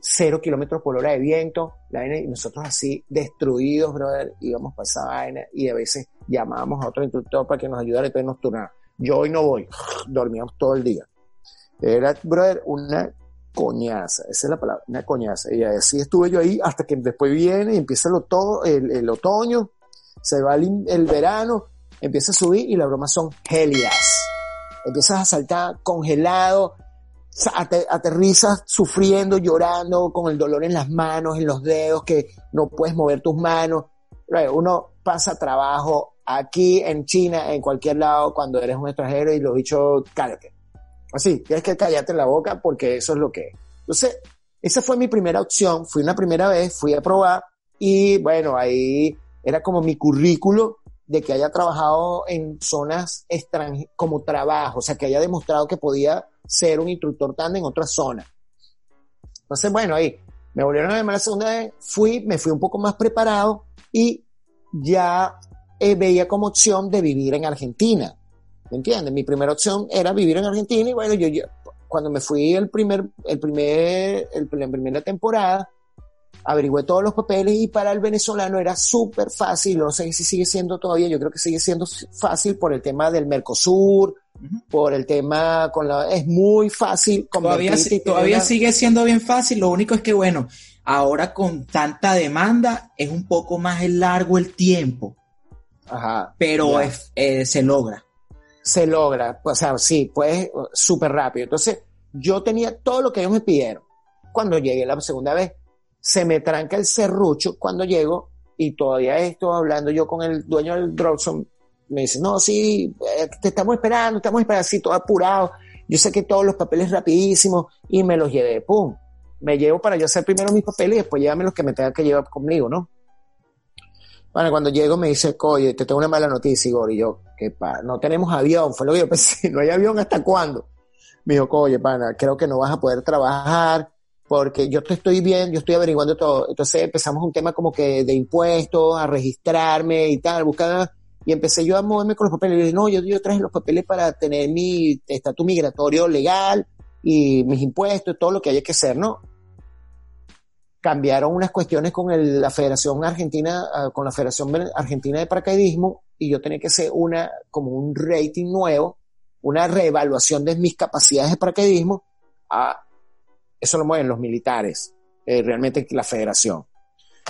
S4: cero kilómetros por hora de viento, la vaina, y nosotros así destruidos, brother, íbamos para esa vaina y a veces llamábamos a otro instructor para que nos ayudara y entonces nos turnaba. Yo hoy no voy, dormíamos todo el día. Era, brother, una coñaza, esa es la palabra, una coñaza. Y así estuve yo ahí hasta que después viene y empieza el, oto- el, otoño, se va el, verano, empieza a subir y las bromas son helias. Empiezas a saltar congelado, aterrizas sufriendo, llorando, con el dolor en las manos, en los dedos, que no puedes mover tus manos. Uno pasa trabajo aquí en China, en cualquier lado, cuando eres un extranjero y los bichos, cállate. Así, tienes que callarte la boca porque eso es lo que es. Entonces, esa fue mi primera opción. Fui una primera vez, fui a probar y bueno, ahí era como mi currículo de que haya trabajado en zonas extranjeras como trabajo, o sea, que haya demostrado que podía ser un instructor TANDE en otra zona. Entonces, bueno, ahí me volvieron a llamar la segunda vez, fui, me fui un poco más preparado y ya eh, veía como opción de vivir en Argentina. ¿Me entiendes? Mi primera opción era vivir en Argentina y bueno, yo, yo cuando me fui el primer, el primer, el, la primera temporada, averigüé todos los papeles y para el venezolano era súper fácil, no sé si sigue siendo todavía, yo creo que sigue siendo fácil por el tema del Mercosur, por el tema con la, es muy fácil
S3: Todavía, todavía sigue siendo bien fácil, lo único es que, bueno, ahora con tanta demanda es un poco más largo el tiempo,
S4: Ajá,
S3: pero es- eh, se logra.
S4: Se logra, o sea, sí, pues súper rápido. Entonces, yo tenía todo lo que ellos me pidieron. Cuando llegué la segunda vez, se me tranca el serrucho cuando llego y todavía estoy hablando yo con el dueño del Dropson. Me dice, no, sí, eh, te estamos esperando, estamos esperando así, todo apurado. Yo sé que todos los papeles rapidísimos y me los llevé, pum. Me llevo para yo hacer primero mis papeles y después llévame los que me tenga que llevar conmigo, ¿no? Bueno, cuando llego me dice, oye, te tengo una mala noticia, Igor. Y yo, ¿qué pa? No tenemos avión, fue lo que yo pensé, [LAUGHS] no hay avión hasta cuándo. Me dijo, oye, pana, creo que no vas a poder trabajar porque yo te estoy bien, yo estoy averiguando todo. Entonces empezamos un tema como que de impuestos, a registrarme y tal, buscar. Y empecé yo a moverme con los papeles. Y dije, no, yo, yo traje los papeles para tener mi estatus migratorio legal y mis impuestos, todo lo que haya que hacer, ¿no? Cambiaron unas cuestiones con el- la Federación Argentina, ah, con la Federación Argentina de Paracaidismo, y yo tenía que hacer una, como un rating nuevo, una reevaluación de mis capacidades de paracaidismo, a, eso lo mueven los militares, eh, realmente la Federación.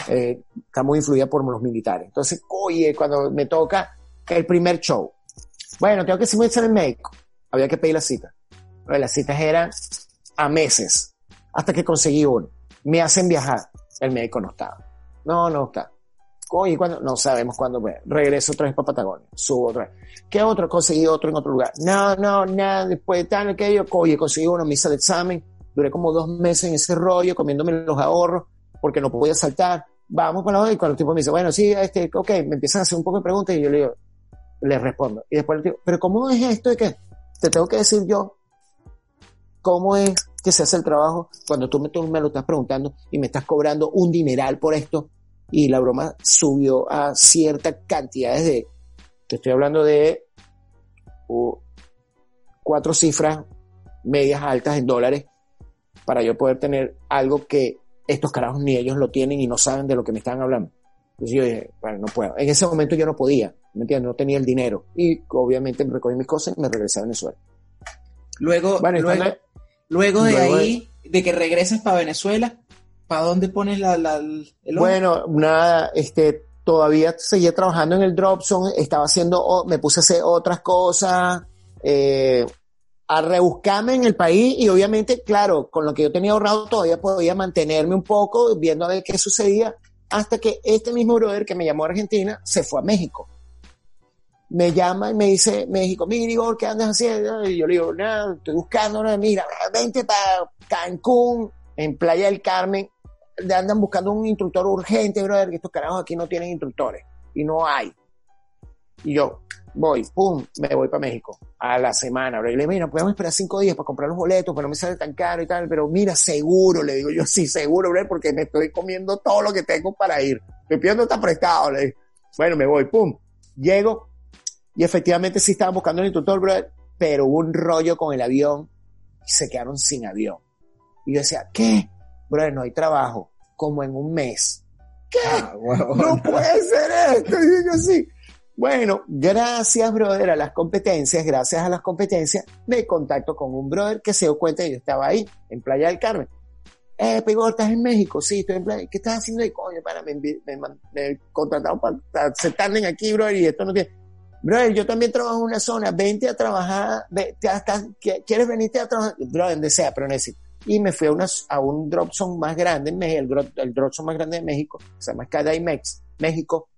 S4: Eh, está muy influida por los militares. Entonces, oye, cuando me toca el primer show, bueno, tengo que en el médico, había que pedir la cita. Pero las citas eran a meses, hasta que conseguí uno me hacen viajar. El médico no estaba. No, no está. Oye, ¿cuándo? No sabemos cuándo. Pues. Regreso otra vez para Patagonia. Subo otra vez. ¿Qué otro? Conseguí otro en otro lugar. No, no, nada. Después de tal, aquello. Oye, conseguí me hice el examen. Duré como dos meses en ese rollo, comiéndome los ahorros, porque no podía saltar. Vamos para la hora y cuando el tipo me dice, bueno, sí, este, ok, me empiezan a hacer un poco de preguntas y yo le digo, le respondo. Y después le digo, pero ¿cómo es esto de que te tengo que decir yo cómo es que se hace el trabajo cuando tú me, tú me lo estás preguntando y me estás cobrando un dineral por esto y la broma subió a ciertas cantidades de, te estoy hablando de cuatro cifras medias altas en dólares para yo poder tener algo que estos carajos ni ellos lo tienen y no saben de lo que me están hablando. Entonces yo dije, bueno, no puedo. En ese momento yo no podía, ¿me entiendes? No tenía el dinero. Y obviamente me recogí mis cosas y me regresé a Venezuela.
S3: Luego,
S4: Bueno,
S3: luego, luego de
S4: luego
S3: ahí, de que regresas para Venezuela, ¿para dónde pones la, la- el?
S4: Bueno, nada, este, todavía seguía trabajando en el Dropzone, estaba haciendo, o- me puse a hacer otras cosas, eh, a rebuscarme en el país y obviamente, claro, con lo que yo tenía ahorrado todavía podía mantenerme un poco viendo a ver qué sucedía hasta que este mismo brother que me llamó a Argentina se fue a México. Me llama y me dice, México, mira Igor, ¿qué andas haciendo? Y yo le digo, nada, estoy buscando, nada, mira, vente para Cancún, en Playa del Carmen, le andan buscando un instructor urgente, brother, que estos carajos aquí no tienen instructores y no hay. Y yo voy, pum, me voy para México a la semana, bro. Y le digo, mira, podemos esperar cinco días para comprar los boletos, pero no me sale tan caro y tal, pero mira, seguro, le digo yo, sí, seguro, bro, porque me estoy comiendo todo lo que tengo para ir. Estoy pidiendo está prestado, le digo. Bueno, me voy, pum, llego y efectivamente sí estaban buscando el instructor, bro, pero hubo un rollo con el avión y se quedaron sin avión. Y yo decía, ¿qué? brother, no hay trabajo, como en un mes. ¿Qué?
S3: Ah, huevón.
S4: No puede ser esto. Y yo así. Bueno, gracias, brother, a las competencias, gracias a las competencias, me contacto con un brother que se dio cuenta que yo estaba ahí, en Playa del Carmen. Eh, Pegor, ¿estás en México? Sí, estoy en Playa. ¿Qué estás haciendo ahí? Coño, para, me, me, me contrataron para sentarme aquí, brother, y esto no tiene... Brother, yo también trabajo en una zona, vente a trabajar, ve- ¿qui- ¿quieres venirte a trabajar? Brother, donde sea, pero necesito. Y me fui a, una, a un drop zone más grande en México, el, el drop zone más grande de México, se llama Cadaimex, México.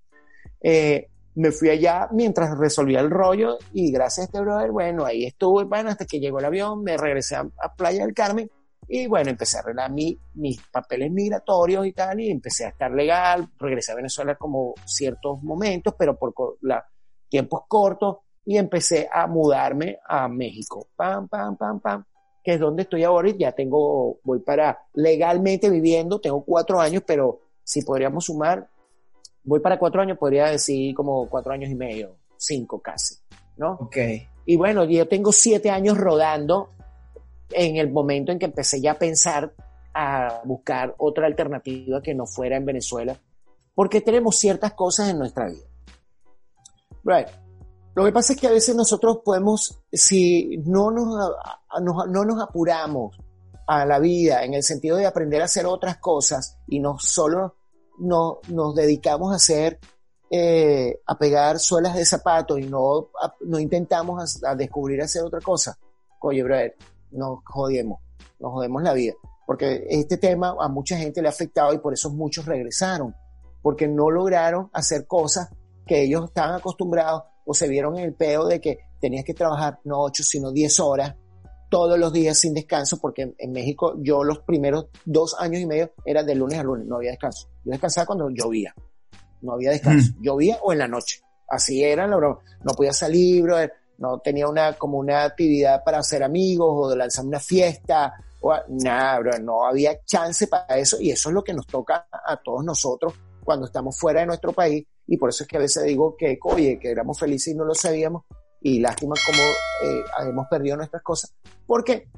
S4: Eh, me fui allá mientras resolvía el rollo y gracias a este brother, bueno, ahí estuve, bueno, hasta que llegó el avión, me regresé a, a Playa del Carmen y bueno, empecé a arreglar mi, mis papeles migratorios y tal y empecé a estar legal, regresé a Venezuela como ciertos momentos, pero por la, tiempos cortos y empecé a mudarme a México, pam, pam, pam, pam, que es donde estoy ahora y ya tengo, voy para legalmente viviendo, tengo cuatro años, pero si podríamos sumar, voy para cuatro años, podría decir como cuatro años y medio, cinco casi, ¿no?
S3: Ok.
S4: Y bueno, yo tengo siete años rodando en el momento en que empecé ya a pensar a buscar otra alternativa que no fuera en Venezuela, porque tenemos ciertas cosas en nuestra vida. Right. Lo que pasa es que a veces nosotros podemos, si no nos, nos- no nos apuramos a la vida en el sentido de aprender a hacer otras cosas y no solo no, nos dedicamos a hacer, eh, a pegar suelas de zapatos y no, a- no intentamos a, a descubrir hacer otra cosa, oye, brother, nos jodemos, nos jodemos la vida. Porque este tema a mucha gente le ha afectado y por eso muchos regresaron, porque no lograron hacer cosas que ellos estaban acostumbrados o se vieron en el peo de que tenías que trabajar no 8 sino 10 horas todos los días sin descanso, porque en, en México yo los primeros dos años y medio era de lunes a lunes, no había descanso. Yo descansaba cuando llovía, no había descanso, llovía o en la noche. Así era la broma. No podía salir, brother, no tenía una como una actividad para hacer amigos o de lanzar una fiesta, o nada, brother, no había chance para eso y eso es lo que nos toca a todos nosotros cuando estamos fuera de nuestro país y por eso es que a veces digo que, oye, que éramos felices y no lo sabíamos y lástima como eh, hemos perdido nuestras cosas, porque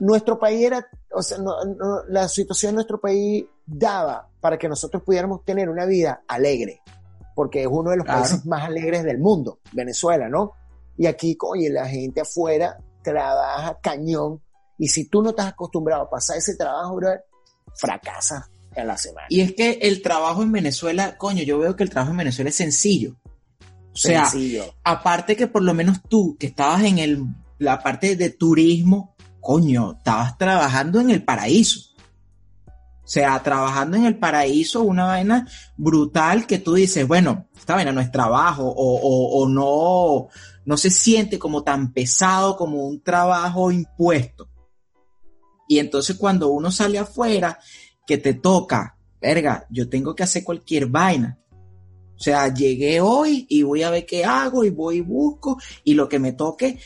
S4: nuestro país era, o sea, no- no- la situación de nuestro país daba para que nosotros pudiéramos tener una vida alegre, porque es uno de los
S3: Claro.
S4: países más alegres del mundo, Venezuela, ¿no? Y aquí, oye, la gente afuera trabaja cañón, y si tú no estás acostumbrado a pasar ese trabajo, brother, fracasas en la semana.
S3: Y es que el trabajo en Venezuela, coño, yo veo que el trabajo en Venezuela es sencillo. O sea,
S4: Sencillo.
S3: aparte que por lo menos tú, que estabas en el, la parte de turismo, coño, estabas trabajando en el paraíso. O sea, trabajando en el paraíso, una vaina brutal que tú dices, bueno, esta vaina no es trabajo o, o, o no, no se siente como tan pesado como un trabajo impuesto. Y entonces cuando uno sale afuera, que te toca, verga, yo tengo que hacer cualquier vaina. O sea, llegué hoy y voy a ver qué hago y voy y busco y lo que me toque,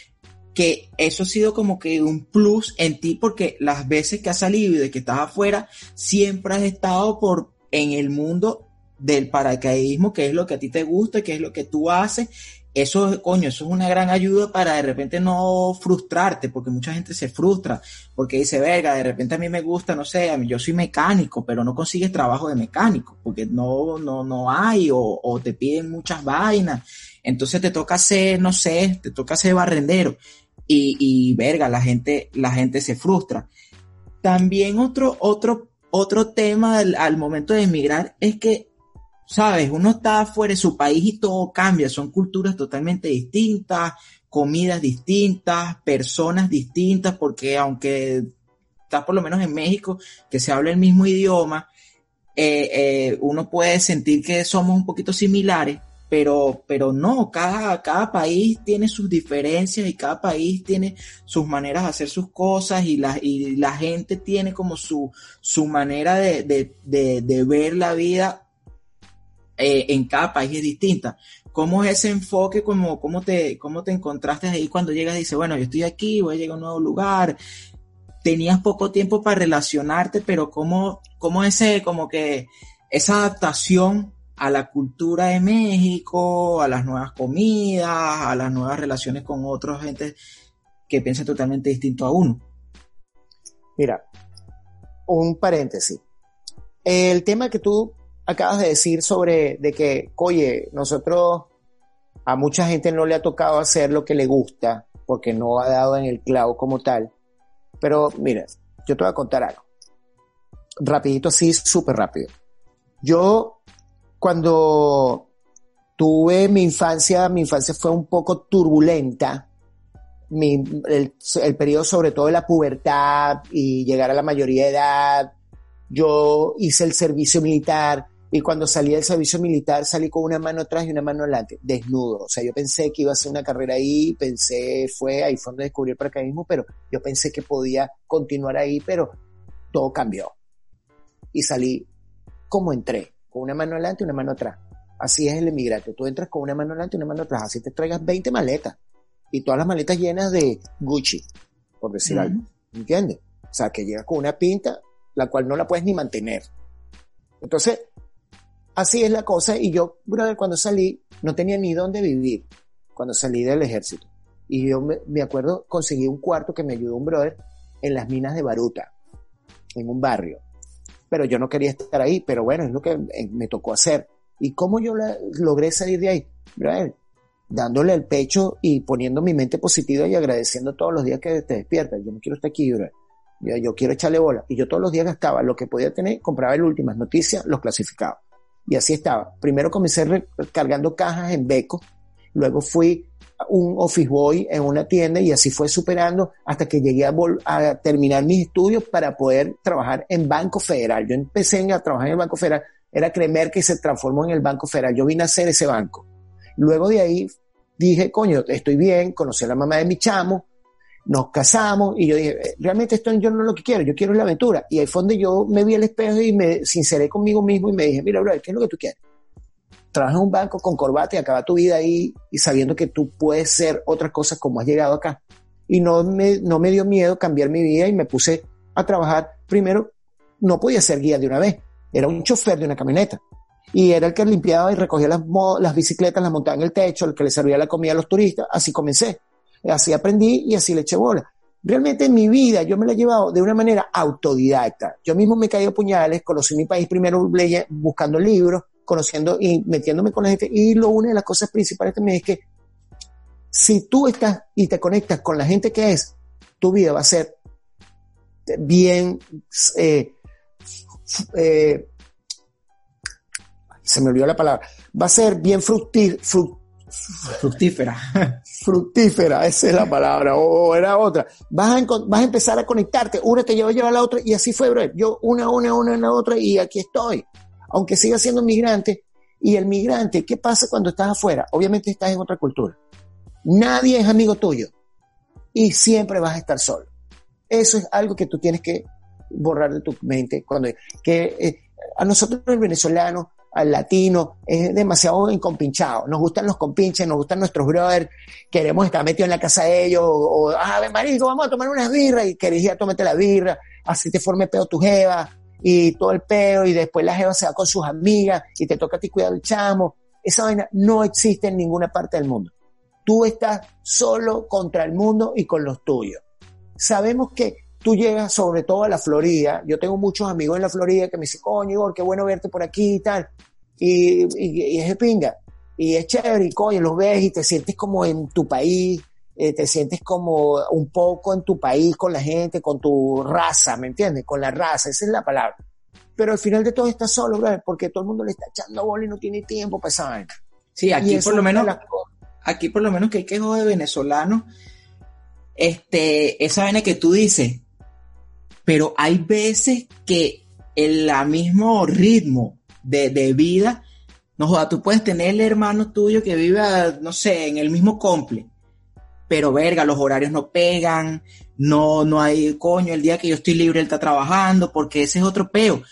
S3: que eso ha sido como que un plus en ti porque las veces que has salido y de que estás afuera, siempre has estado por en el mundo del paracaidismo, que es lo que a ti te gusta, que es lo que tú haces. Eso, coño, eso es una gran ayuda para de repente no frustrarte, porque mucha gente se frustra, porque dice, verga, de repente a mí me gusta, no sé, yo soy mecánico, pero no consigues trabajo de mecánico, porque no, no, no hay, o, te piden muchas vainas. Entonces te toca ser, no sé, te toca ser barrendero. Y, y verga, la gente, la gente se frustra. También otro, otro, otro tema al momento de emigrar es que sabes, uno está fuera de su país y todo cambia, son culturas totalmente distintas, comidas distintas, personas distintas, porque aunque estás por lo menos en México, que se habla el mismo idioma, eh, eh, uno puede sentir que somos un poquito similares, pero, pero no, cada, cada país tiene sus diferencias y cada país tiene sus maneras de hacer sus cosas y la, y la gente tiene como su, su manera de, de, de ver la vida eh, en cada país es distinta. ¿Cómo es ese enfoque? ¿Cómo, cómo, te, ¿Cómo te encontraste ahí cuando llegas y dices, bueno, yo estoy aquí, voy a llegar a un nuevo lugar? Tenías poco tiempo para relacionarte, pero ¿cómo, cómo ese, como que esa adaptación a la cultura de México, a las nuevas comidas, a las nuevas relaciones con otros gente que piensa totalmente distinto a uno?
S4: Mira, un paréntesis. El tema que tú acabas de decir sobre de que, oye, nosotros a mucha gente no le ha tocado hacer lo que le gusta porque no ha dado en el clavo como tal. Pero mira, yo te voy a contar algo. Rapidito así, súper rápido. Yo, cuando tuve mi infancia, mi infancia fue un poco turbulenta. Mi, el, el periodo sobre todo de la pubertad y llegar a la mayoría de edad. Yo hice el servicio militar y cuando salí del servicio militar salí con una mano atrás y una mano adelante, desnudo. O sea, yo pensé que iba a hacer una carrera ahí, pensé, fue ahí fue donde descubrí el paracaidismo, pero yo pensé que podía continuar ahí, pero todo cambió. Y salí como entré, con una mano adelante y una mano atrás. Así es el emigrante. Tú entras con una mano adelante y una mano atrás. Así te traigas 20 maletas. Y todas las maletas llenas de Gucci, por decir
S3: Ujú.
S4: algo. ¿Entiendes? O sea, que llegas con una pinta, la cual no la puedes ni mantener. Entonces, así es la cosa. Y yo, brother, cuando salí, no tenía ni dónde vivir. Cuando salí del ejército. Y yo me, acuerdo, conseguí un cuarto que me ayudó un brother en las minas de Baruta, en un barrio. Pero yo no quería estar ahí, pero bueno, es lo que eh, me tocó hacer. ¿Y cómo yo logré salir de ahí? Brother, dándole el pecho y poniendo mi mente positiva y agradeciendo todos los días que te despiertas. Yo no quiero estar aquí, brother. Yo, yo quiero echarle bola. Y yo todos los días gastaba lo que podía tener, compraba el últimas noticias, los clasificaba. Y así estaba. Primero comencé cargando cajas en Beco, luego fui un office boy en una tienda y así fue superando hasta que llegué a, a terminar mis estudios para poder trabajar en Banco Federal. Yo empecé a trabajar en el Banco Federal, era Cremer que se transformó en el Banco Federal. Yo vine a hacer ese banco. Luego de ahí dije, coño, estoy bien, conocí a la mamá de mi chamo, nos casamos y yo dije, eh, realmente esto yo no es lo que quiero, yo quiero la aventura. Y fue donde yo me vi al espejo y me sinceré conmigo mismo y me dije, mira, bro, ¿qué es lo que tú quieres? Trabaja en un banco con corbata y acaba tu vida ahí y sabiendo que tú puedes ser otras cosas como has llegado acá. Y no me, no me dio miedo cambiar mi vida y me puse a trabajar. Primero, no podía ser guía de una vez, era un chofer de una camioneta. Y era el que limpiaba y recogía las, las bicicletas, las montaba en el techo, el que le servía la comida a los turistas. Así comencé. Así aprendí y así le eché bola. Realmente en mi vida yo me la he llevado de una manera autodidacta. Yo mismo me caí a puñales, conocí mi país primero buscando libros, conociendo y metiéndome con la gente. Y lo una de las cosas principales también es que si tú estás y te conectas con la gente que es, tu vida va a ser bien, eh, eh, se me olvidó la palabra, va a ser bien fructi- fru-
S3: Fructífera.
S4: fructífera, esa es la palabra, o, era otra. Vas a, vas a empezar a conectarte, una te lleva a llevar a la otra, y así fue, bro. Yo una, una, una, una, otra, y aquí estoy. Aunque siga siendo migrante, y el migrante, ¿qué pasa cuando estás afuera? Obviamente estás en otra cultura. Nadie es amigo tuyo, y siempre vas a estar solo. Eso es algo que tú tienes que borrar de tu mente cuando que eh, a nosotros el venezolano al latino es demasiado encompinchado. Nos gustan los compinches, nos gustan nuestros brothers, queremos estar metidos en la casa de ellos, o, o, ah, ven, marico, vamos a tomar unas birras, y querés ir tomarte la birra, así te forme peo tu jeva, y todo el peo, y después la jeva se va con sus amigas, y te toca a ti cuidar el chamo. Esa vaina no existe en ninguna parte del mundo. Tú estás solo contra el mundo y con los tuyos. Sabemos que tú llegas sobre todo a la Florida. Yo tengo muchos amigos en la Florida que me dicen, coño, Igor, qué bueno verte por aquí y tal. Y, y, y es de pinga. Y es chévere, y coño, los ves y te sientes como en tu país, eh, te sientes como un poco en tu país con la gente, con tu raza, ¿me entiendes? Con la raza, esa es la palabra. Pero al final de todo estás solo, brother, porque todo el mundo le está echando bola y no tiene tiempo para esa vaina.
S3: Sí, aquí por lo menos, aquí por lo menos que hay quejos de venezolanos, este, esa vaina que tú dices, pero hay veces que el mismo ritmo de, de vida, no joda, tú puedes tener el hermano tuyo que vive, a, no sé, en el mismo comple, pero verga, los horarios no pegan, no, no hay, coño, el día que yo estoy libre él está trabajando, porque ese es otro peo.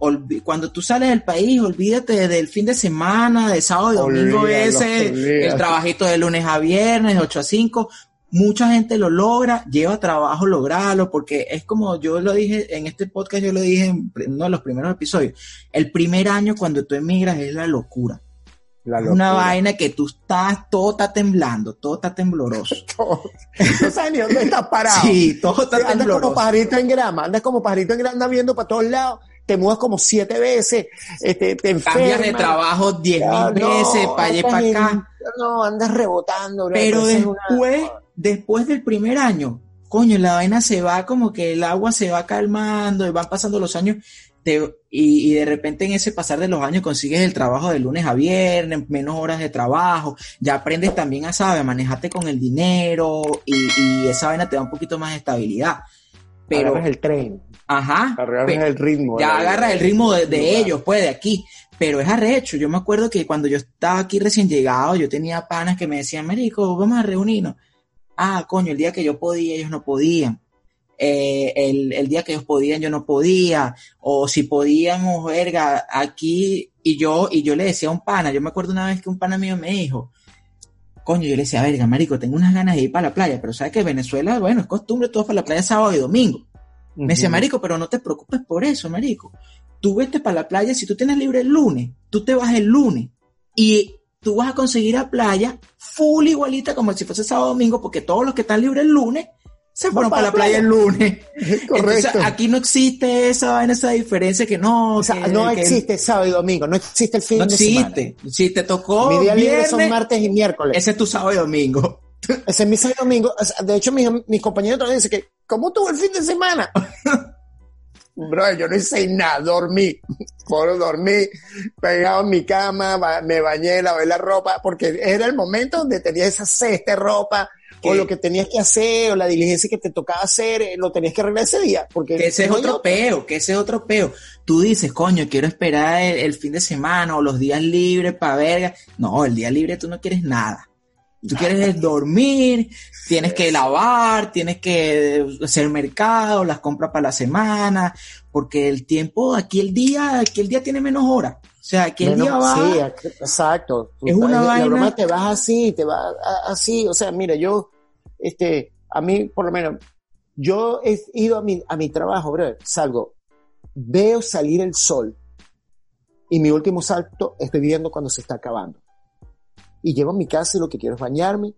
S3: Olvi- Cuando tú sales del país, olvídate del fin de semana, de sábado y domingo
S4: Olvídalo,
S3: ese,
S4: olvídalo.
S3: el trabajito de lunes a viernes, de 8 a 5. Mucha gente lo logra, lleva trabajo lograrlo, porque es como yo lo dije en este podcast, yo lo dije en uno de los primeros episodios. El primer año cuando tú emigras es la locura.
S4: La
S3: una vaina que tú estás, todo está temblando, todo está tembloroso. [LAUGHS]
S4: no sabes ni dónde estás parado.
S3: Sí, todo está
S4: andas como pajarito en grama, andas como pajarito en grama, andas viendo para todos lados, te mudas como siete veces, este, te enfermas.
S3: Cambias de trabajo diez mil
S4: no,
S3: veces para allá para acá.
S4: No, andas rebotando. bro,
S3: Pero
S4: una-
S3: después, del primer año, coño, la vaina se va como que el agua se va calmando y van pasando los años te- y, y de repente en ese pasar de los años consigues el trabajo de lunes a viernes, menos horas de trabajo, ya aprendes también a, saber, manejarte con el dinero y, y esa vaina te da un poquito más de estabilidad. Pero,
S4: agarras el tren,
S3: ajá,
S4: agarras el ritmo.
S3: ya
S4: de-
S3: agarra el ritmo de, de ellos, pues, de aquí. Pero es arrecho. Yo me acuerdo que cuando yo estaba aquí recién llegado, yo tenía panas que me decían, Marico, vamos a reunirnos. Ah, coño, el día que yo podía, ellos no podían. Eh, el, el día que ellos podían, yo no podía. O si podían, o verga, aquí. Y yo, y yo le decía a un pana, yo me acuerdo una vez que un pana mío me dijo, coño, yo le decía, verga, marico, tengo unas ganas de ir para la playa, pero sabes que Venezuela, bueno, es costumbre, todos para la playa sábado y domingo. Me decía, marico, pero no te preocupes por eso, marico. Tú vete para la playa, si tú tienes libre el lunes, tú te vas el lunes y tú vas a conseguir a playa full igualita como si fuese sábado domingo, porque todos los que están libres el lunes se fueron para la playa el lunes. [LAUGHS] Entonces,
S4: Correcto.
S3: aquí no existe esa esa diferencia que no,
S4: O sea,
S3: que-
S4: no
S3: que
S4: existe sábado y domingo, no existe el fin
S3: no
S4: de semana.
S3: existe. Si te tocó
S4: Mi día libre son martes y miércoles.
S3: ese es tu sábado y domingo.
S4: Ese es mi sábado y domingo. O sea, De hecho, mis, mis compañeros dicen que, ¿cómo tuvo el fin de semana? [LAUGHS] Bro, yo no hice nada, dormí. Por dormí, pegado en mi cama, ba- me bañé, lavé la ropa, porque era el momento donde tenías esa cesta de ropa, o lo que tenías que hacer, o la diligencia que te tocaba hacer, eh, lo tenías que arreglar ese día. Porque
S3: Que ese es otro peo, que ese es otro peo. Tú dices, coño, quiero esperar el, el fin de semana o los días libres para verga. No, el día libre tú no quieres nada. Tú quieres es dormir, tienes que lavar, tienes que hacer mercado, las compras para la semana, porque el tiempo, aquí el día, aquí el día tiene menos horas. O sea, aquí el
S4: Menos-
S3: día va.
S4: Sí, ac- exacto.
S3: Es una
S4: la
S3: vaina-
S4: broma te vas así, te vas así. O sea, mira, yo, este, a mí, por lo menos, yo he ido a mi, a mi trabajo, bro, salgo, veo salir el sol y mi último salto estoy viendo cuando se está acabando. Y llego a mi casa y lo que quiero es bañarme,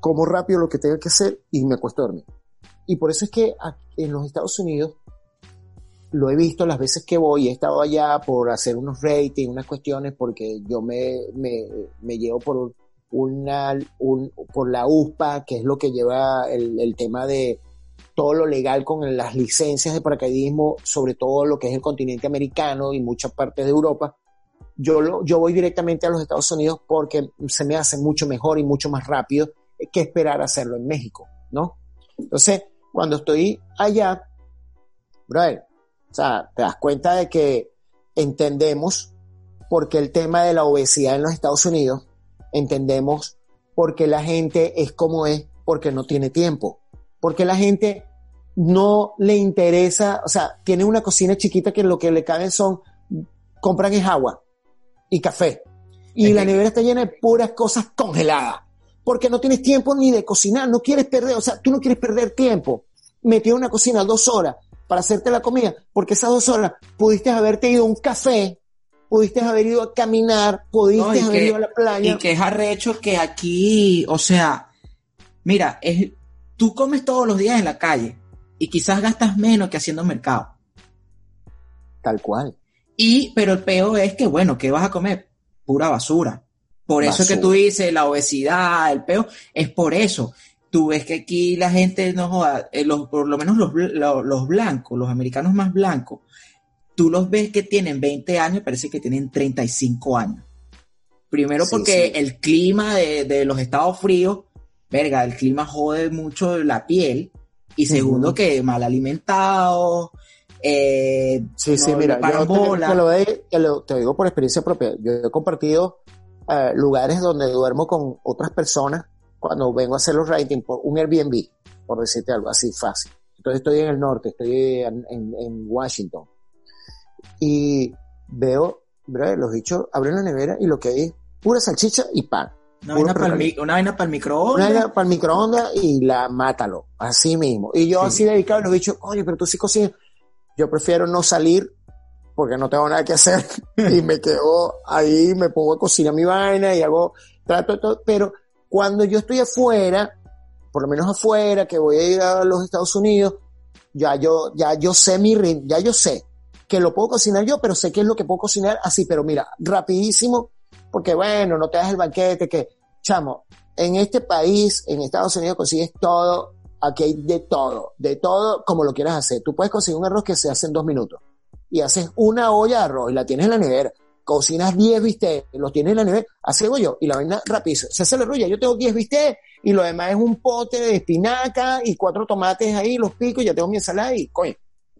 S4: como rápido lo que tenga que hacer y me acuesto a dormir. Y por eso es que en los Estados Unidos lo he visto las veces que voy, he estado allá por hacer unos ratings, unas cuestiones, porque yo me, me, me llevo por una, un, por la USPA, que es lo que lleva el tema de todo lo legal con las licencias de paracaidismo, sobre todo lo que es el continente americano y muchas partes de Europa. Yo, lo, yo voy directamente a los Estados Unidos porque se me hace mucho mejor y mucho más rápido que esperar hacerlo en México, ¿no? Entonces, cuando estoy allá, brother, o sea, te das cuenta de que entendemos por qué el tema de la obesidad en los Estados Unidos, entendemos por qué la gente es como es, porque no tiene tiempo, porque la gente no le interesa, o sea, tiene una cocina chiquita que lo que le caben son, compran es agua y café. Y
S3: Es
S4: la
S3: que-
S4: nevera está llena de puras cosas congeladas. Porque no tienes tiempo ni de cocinar, no quieres perder, o sea, tú no quieres perder tiempo. Metido en una cocina dos horas para hacerte la comida, porque esas dos horas pudiste haberte ido a un café, pudiste haber ido a caminar, pudiste
S3: No,
S4: haber
S3: que-
S4: ido a la playa.
S3: Y que es arrecho que aquí, o sea, mira, es, tú comes todos los días en la calle y quizás gastas menos que haciendo mercado.
S4: Tal cual.
S3: Y, pero el peor es que, bueno, ¿qué vas a comer? Pura basura. Por eso es que tú dices la obesidad, el peor, es por eso. Tú ves que aquí la gente no joda, eh, los, por lo menos los, los blancos, los americanos más blancos, tú los ves que tienen 20 años, parece que tienen 35 años. Primero
S4: Sí,
S3: porque
S4: sí.
S3: el clima de, de los estados fríos, verga, el clima jode mucho la piel. Y segundo que mal alimentados, eh,
S4: Sí, sí,
S3: no
S4: mira, yo te, lo, doy- te lo- te digo por experiencia propia. Yo he compartido eh, lugares donde duermo con otras personas cuando vengo a hacer los ratings por un Airbnb, por decirte algo así fácil. Entonces estoy en el norte, estoy en, en- en Washington. Y veo, bro, los bichos abren la nevera y lo que hay es pura salchicha y pan.
S3: Una vaina, para el, una vaina para el microondas.
S4: Una para el microondas y la mátalo, así mismo. Y yo
S3: Sí.
S4: así dedicado, los bichos, oye, pero tú sí cocinas. Yo prefiero no salir porque no tengo nada que hacer [LAUGHS] y me quedo ahí, me pongo a cocinar mi vaina y hago, trato todo, pero cuando yo estoy afuera, por lo menos afuera, que voy a ir a los Estados Unidos, ya yo, ya yo sé mi ritmo, ya yo sé que lo puedo cocinar yo, pero sé qué es lo que puedo cocinar así, pero mira, rapidísimo, porque bueno, no te das el banquete, que, chamo, en este país, en Estados Unidos consigues todo, aquí hay de todo, de todo como lo quieras hacer. Tú puedes conseguir un arroz que se hace en dos minutos y haces una olla de arroz y la tienes en la nevera. Cocinas 10 bistecs, los tienes en la nevera, hace yo y la vaina rapidísimo. Se hace la rulla, yo tengo 10 bistecs y lo demás es un pote de espinaca y cuatro tomates ahí, los pico, ya tengo mi ensalada y coño,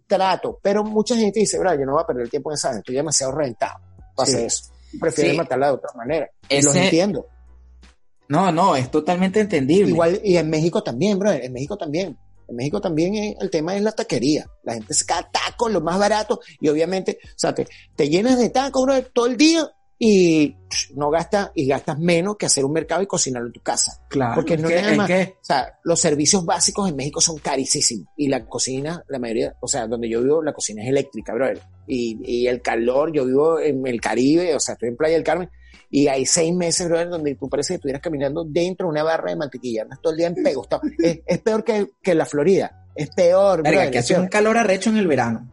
S4: trato. Pero mucha gente dice, bro, yo no voy a perder el tiempo en esa, estoy demasiado rentado para hacer eso. Prefiero
S3: Sí.
S4: matarla de otra manera. Y los
S3: Ese-
S4: entiendo.
S3: No, no, es totalmente entendible.
S4: Igual, y en México también, bro, en México también. En México también es- el tema es la taquería. La gente se cae tacos, lo más barato, y obviamente, o sea, te, te llenas de tacos, bro, todo el día, y no gastas, y gastas menos que hacer un mercado y cocinarlo en tu casa.
S3: claro.
S4: Porque no
S3: que-
S4: más.
S3: que-
S4: O sea, los servicios básicos en México son carísimos. Y la cocina, la mayoría, o sea, donde yo vivo, la cocina es eléctrica, brother. Y, y el calor, yo vivo en el Caribe, o sea, estoy en Playa del Carmen, y hay seis meses, brother, donde tú parece que estuvieras caminando dentro de una barra de mantequilla, andas todo el día en pegostado. es, es peor que, que la Florida. Es peor,
S3: Verga,
S4: brother,
S3: que hace
S4: peor.
S3: un calor arrecho en el verano.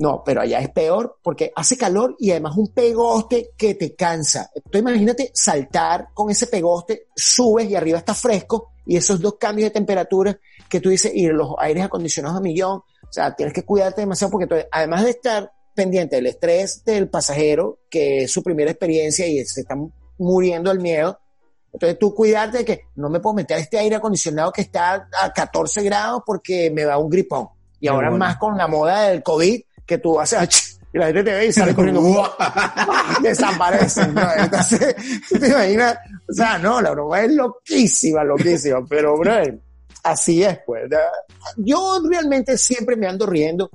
S4: No, pero allá es peor porque hace calor y además un pegoste que te cansa. Entonces imagínate saltar con ese pegoste, subes y arriba está fresco y esos dos cambios de temperatura que tú dices y los aires acondicionados a millón, o sea, tienes que cuidarte demasiado porque además de estar pendiente del estrés del pasajero, que es su primera experiencia y se está muriendo el miedo, entonces tú cuidarte de que no me puedo meter a este aire acondicionado que está a 14 grados porque me va un gripón. Y ahora
S3: bueno.
S4: más con la moda del COVID, que tú haces y la gente te ve y sale [LAUGHS] corriendo, [LAUGHS] desaparecen. ¿no? Entonces, ¿tú [LAUGHS] te imaginas, o sea, no, la broma es loquísima, loquísima, pero, bro, así es, pues. Yo realmente siempre me ando riendo.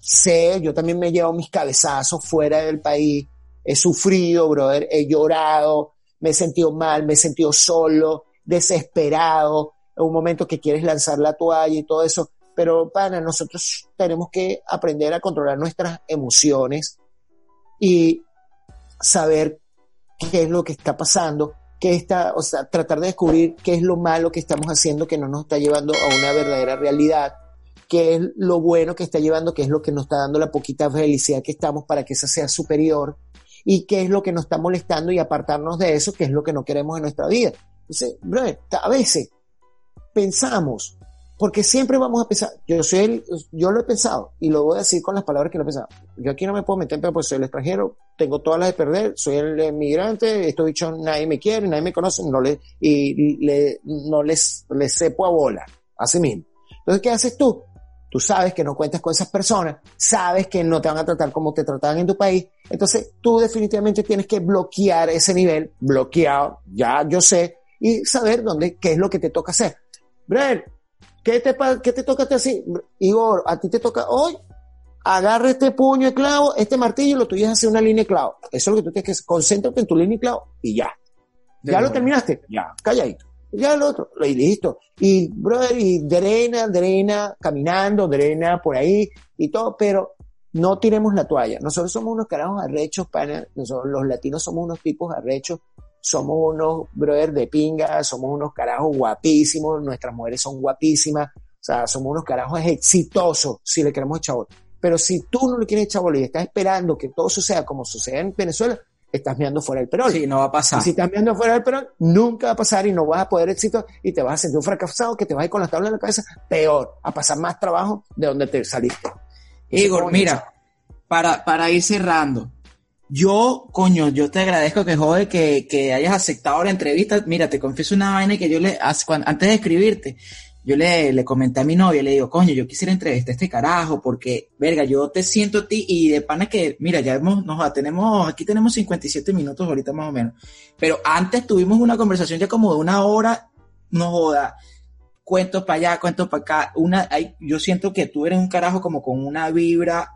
S4: Sé, yo también me he llevado mis cabezazos fuera del país, he sufrido, brother, he llorado, me he sentido mal, me he sentido solo, desesperado, en un momento que quieres lanzar la toalla y todo eso, pero para nosotros tenemos que aprender a controlar nuestras emociones y saber qué es lo que está pasando, qué está, o sea, tratar de descubrir qué es lo malo que estamos haciendo que no nos está llevando a una verdadera realidad, qué es lo bueno que está llevando, qué es lo que nos está dando la poquita felicidad que estamos para que esa sea superior y qué es lo que nos está molestando y apartarnos de eso, qué es lo que no queremos en nuestra vida. Entonces, a veces pensamos, porque siempre vamos a pensar, yo soy el, yo lo he pensado y lo voy a decir con las palabras que lo he pensado. Yo aquí no me puedo meter, pero pues soy el extranjero, tengo todas las de perder, soy el emigrante, estos bichos nadie me quiere, nadie me conoce, no le, y le, no les, les sepo a bola, así mismo. Entonces, ¿qué haces tú? Tú sabes que no cuentas con esas personas, sabes que no te van a tratar como te trataban en tu país, entonces tú definitivamente tienes que bloquear ese nivel, bloqueado, ya yo sé, y saber dónde, qué es lo que te toca hacer. Brother, ¿qué te, qué te toca ti así? Igor, a ti te toca hoy, agarra este puño de clavo, este martillo, y lo tuyo es hacer una línea de clavo. Eso es lo que tú tienes que hacer, concéntrate en tu línea de clavo y ya.
S3: De
S4: ¿Ya lo terminaste? Ya, calladito. Ya el otro, y listo. Y, brother, y drena, drena, caminando, drena por ahí y todo, pero no tiremos la toalla. Nosotros somos unos carajos arrechos, pana. Nosotros, los latinos somos unos tipos arrechos. Somos unos, brother, de pinga, somos unos carajos guapísimos, nuestras mujeres son guapísimas. O sea, somos unos carajos exitosos si le queremos echar. Pero si tú no le quieres echar y estás esperando que todo suceda como sucede en Venezuela, estás mirando fuera del perol.
S3: Sí, no va a pasar.
S4: Y si estás mirando fuera del perón, nunca va a pasar y no vas a poder éxito y te vas a sentir un fracasado que te vas a ir con las tablas en la cabeza, peor, a pasar más trabajo de donde te saliste.
S3: Igor, mira, para, para ir cerrando, yo, coño, yo te agradezco que jode que, que hayas aceptado la entrevista. Mira, te confieso una vaina que yo le, antes de escribirte, yo le, le comenté a mi novia, le digo, coño, yo quisiera entrevistar a este carajo, porque, verga, yo te siento a ti y de pana que, mira, ya hemos, nos tenemos, aquí tenemos 57 minutos ahorita más o menos. Pero antes tuvimos una conversación ya como de una hora, no joda, cuentos para allá, cuentos para acá. Una, hay, yo siento que tú eres un carajo como con una vibra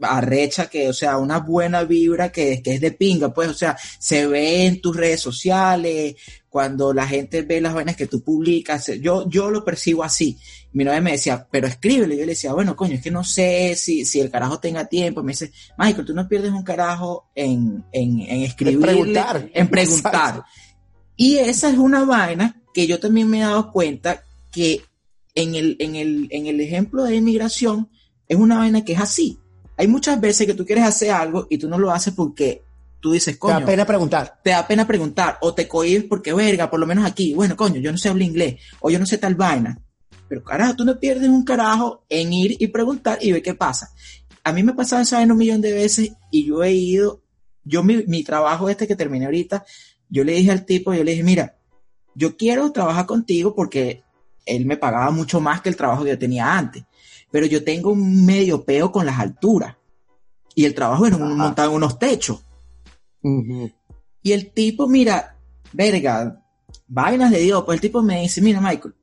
S3: arrecha, que, o sea, una buena vibra que, que es de pinga, pues, o sea, se ve en tus redes sociales, cuando la gente ve las vainas que tú publicas, yo, yo lo percibo así. Mi novia me decía, pero escríbele. Yo le decía, bueno, coño, es que no sé si, si el carajo tenga tiempo. Me dice, Michael, tú no pierdes un carajo en, en, en escribir.
S4: preguntar.
S3: En [LAUGHS] preguntar.
S4: Exacto.
S3: Y esa es una vaina que yo también me he dado cuenta que en el, en el, en el ejemplo de inmigración es una vaina que es así. Hay muchas veces que tú quieres hacer algo y tú no lo haces porque tú dices,
S4: Te
S3: coño,
S4: da pena preguntar.
S3: te da pena preguntar o te cohibes porque, verga, por lo menos aquí, bueno, coño, yo no sé hablar inglés o yo no sé tal vaina. Pero carajo, tú no pierdes un carajo en ir y preguntar y ver qué pasa. A mí me ha pasado esa vaina un millón de veces y yo he ido, yo mi, mi trabajo este que terminé ahorita, yo le dije al tipo, yo le dije, mira, yo quiero trabajar contigo porque él me pagaba mucho más que el trabajo que yo tenía antes, pero yo tengo un medio peo con las alturas y el trabajo era un, montado en unos techos. Y el tipo, mira, verga, vainas de Dios, pues el tipo me dice, mira Michael,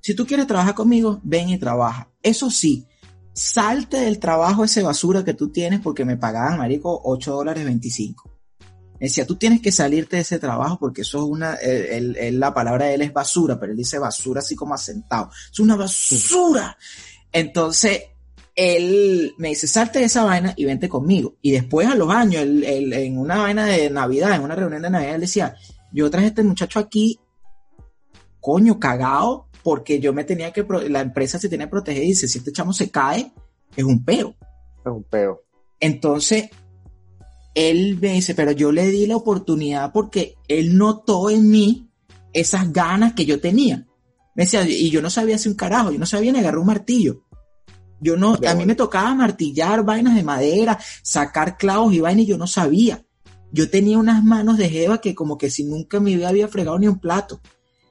S3: si tú quieres trabajar conmigo, ven y trabaja. Eso sí, salte del trabajo ese basura que tú tienes porque me pagaban, marico, 8 dólares 25. Me decía, tú tienes que salirte de ese trabajo porque eso es una, la palabra de él es basura, pero él dice basura así como asentado. Es una basura. Entonces, él me dice, salte de esa vaina y vente conmigo. Y después a los años, él- él- en una vaina de Navidad, en una reunión de Navidad, él decía, yo traje a este muchacho aquí, coño, cagado, porque yo me tenía que, la empresa se tiene que proteger y dice, si este chamo se cae, es un peo.
S4: Es un peo.
S3: Entonces, él me dice, pero yo le di la oportunidad porque él notó en mí esas ganas que yo tenía. Me decía, y yo no sabía hacer un carajo, yo no sabía ni agarrar un martillo. Yo no, a mí
S4: bueno.
S3: me tocaba martillar vainas de madera, sacar clavos y vainas y yo no sabía. Yo tenía unas manos de jeva que como que si nunca me había fregado ni un plato.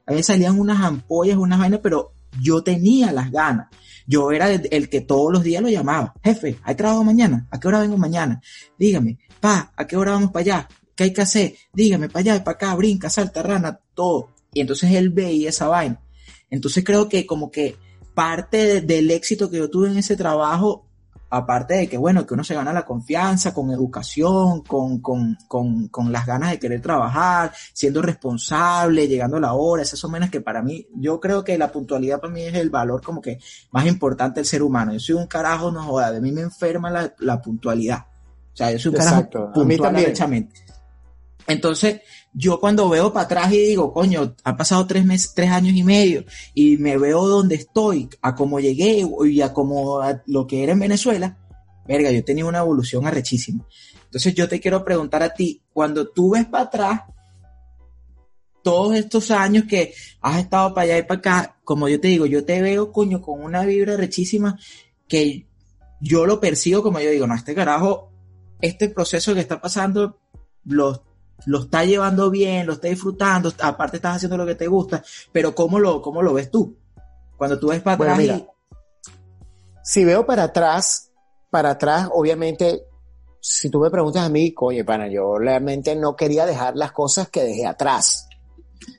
S3: A mí salían unas ampollas, unas vainas, pero yo tenía las ganas. Yo era el, el que todos los días lo llamaba. Jefe, ¿hay trabajo mañana? ¿A qué hora vengo mañana? Dígame, pa, ¿a qué hora vamos para allá? ¿Qué hay que hacer? Dígame, para allá, para acá, brinca, salta, rana, todo. Y entonces él veía esa vaina. Entonces creo que como que parte de- del éxito que yo tuve en ese trabajo, aparte de que, bueno, que uno se gana la confianza con educación, con, con, con, con las ganas de querer trabajar, siendo responsable, llegando a la hora, esas son menos que para mí, yo creo que la puntualidad para mí es el valor como que más importante del ser humano. Yo soy un carajo, no joda, de mí me enferma la, la puntualidad. O sea, yo soy un
S4: Exacto, a
S3: carajo
S4: mí
S3: puntual
S4: también.
S3: arrechamente. Entonces, yo cuando veo para atrás y digo, coño, han pasado tres meses, tres años y medio, y me veo donde estoy, a cómo llegué y a cómo lo que era en Venezuela, verga, yo tenía una evolución arrechísima. Entonces yo te quiero preguntar a ti, cuando tú ves para atrás, todos estos años que has estado para allá y para acá, como yo te digo, yo te veo, coño, con una vibra arrechísima que yo lo percibo como yo digo, no, este carajo, este proceso que está pasando, lo, lo está llevando bien, lo está disfrutando, aparte estás haciendo lo que te gusta, pero ¿cómo lo, cómo lo ves tú? Cuando tú ves para
S4: Bueno,
S3: atrás
S4: mira.
S3: y-
S4: Si veo para atrás, para atrás, obviamente, si tú me preguntas a mí, coño, pana, yo realmente no quería dejar las cosas que dejé atrás.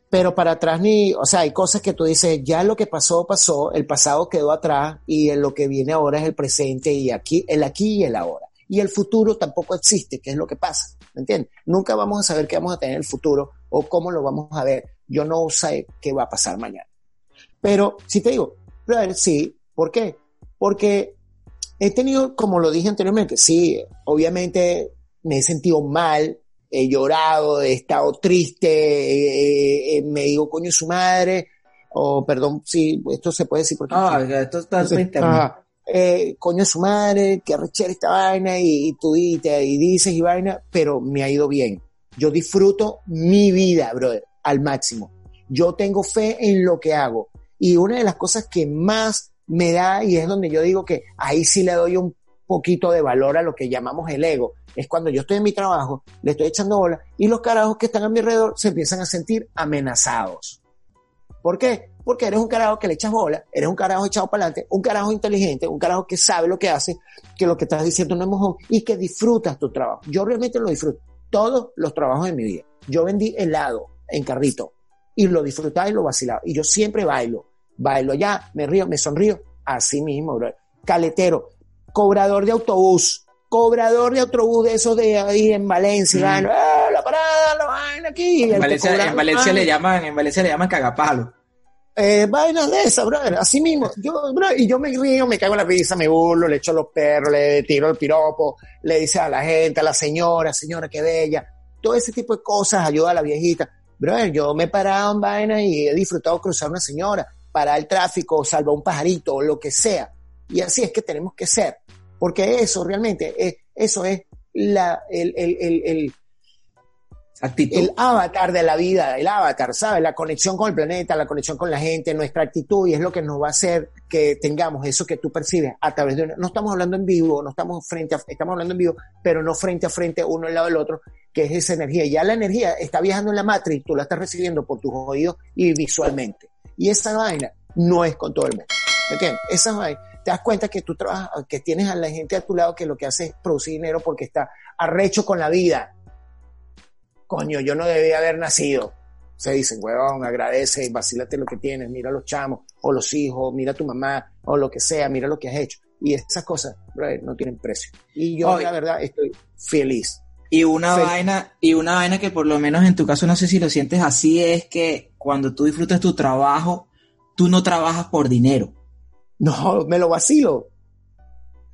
S4: Pero para atrás ni, o sea, hay cosas que tú dices, ya lo que pasó, pasó, el pasado quedó atrás y en lo que viene ahora es el presente y aquí, el aquí y el ahora. Y el futuro tampoco existe, que es lo que pasa, ¿me entiendes? Nunca vamos a saber qué vamos a tener en el futuro o cómo lo vamos a ver. Yo no sé qué va a pasar mañana. Pero si te digo, brother, sí, ¿por qué? Porque he tenido, como lo dije anteriormente, sí, obviamente me he sentido mal, he llorado, he estado triste, eh, eh, me digo, coño, su madre, o perdón, sí, esto se puede decir porque...
S3: Ah, esto está
S4: Sí,
S3: en internet.
S4: ajá. Eh, coño su madre, que arrechera esta vaina y, y tú y, te- y dices y vaina, pero me ha ido bien. Yo disfruto mi vida, brother, al máximo. Yo tengo fe en lo que hago. Y una de las cosas que más me da, y es donde yo digo que ahí sí le doy un poquito de valor a lo que llamamos el ego, es cuando yo estoy en mi trabajo, le estoy echando bola, y los carajos que están a mi alrededor se empiezan a sentir amenazados. ¿Por qué? Porque eres un carajo que le echas bola, eres un carajo echado para adelante, un carajo inteligente, un carajo que sabe lo que hace, que lo que estás diciendo no es mojón y que disfrutas tu trabajo. Yo realmente lo disfruto. Todos los trabajos de mi vida. Yo vendí helado en carrito y lo disfrutaba y lo vacilaba. Y yo siempre bailo. Bailo allá, me río, me sonrío. Así mismo, bro. Caletero, cobrador de autobús. cobrador de autobús de esos de ahí en Valencia, vaina, "Ah, la parada, la vaina aquí.
S3: En Valencia, en Valencia le llaman, en Valencia le llaman cagapalo.
S4: Eh, vainas de esas, brother, así mismo. Yo, bro, y yo me río, me cago en la risa, me burlo, le echo los perros, le tiro el piropo, le dice a la gente, a la señora, señora, qué bella. Todo ese tipo de cosas ayuda a la viejita. Brother, yo me he parado en vainas y he disfrutado cruzar una señora, parar el tráfico, salvar un pajarito, o lo que sea. Y así es que tenemos que ser. Porque eso realmente, es, eso es la, el, el, el, el,
S3: Actitud.
S4: el avatar de la vida, el avatar, ¿sabes? La conexión con el planeta, la conexión con la gente, nuestra actitud y es lo que nos va a hacer que tengamos eso que tú percibes a través de una, no estamos hablando en vivo, no estamos frente a, estamos hablando en vivo, pero no frente a frente uno al lado del otro, que es esa energía. Ya la energía está viajando en la matriz, tú la estás recibiendo por tus oídos y visualmente. Y esa vaina no es con todo el mundo. ¿Me entiendes? Esa vaina, te das cuenta que tú trabajas, que tienes a la gente a tu lado que lo que hace es producir dinero porque está arrecho con la vida coño, yo no debía haber nacido. Se dicen, huevón, agradece, vacílate lo que tienes, mira a los chamos, o los hijos, mira a tu mamá, o lo que sea, mira lo que has hecho. Y esas cosas, brother, no tienen precio. Y yo,
S3: Oye.
S4: la verdad, estoy feliz.
S3: Y una vaina, y una vaina que por lo menos en tu caso no sé si lo sientes así, es que cuando tú disfrutas tu trabajo, tú no trabajas por dinero.
S4: No, me lo vacilo.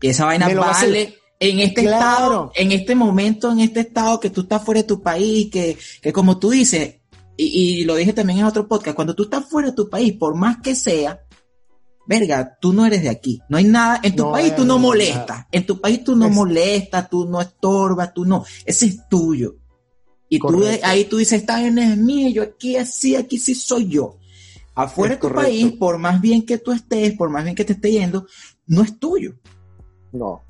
S3: Y esa vaina vale
S4: vacilo.
S3: En este
S4: Claro.
S3: estado, en este momento, en este estado que tú estás fuera de tu país, que, que como tú dices, y, y lo dije también en otro podcast, cuando tú estás fuera de tu país, por más que sea, verga, tú no eres de aquí. No hay nada, en tu
S4: No
S3: país tú no molestas, en tu país tú no
S4: Es-
S3: molestas, tú no estorbas, tú no, ese es tuyo. Y tú ahí tú dices, esta vaina es mía, yo aquí así, aquí sí soy yo. Afuera
S4: Es
S3: de tu
S4: correcto.
S3: país, por más bien que tú estés, por más bien que te esté yendo, no es tuyo.
S4: No.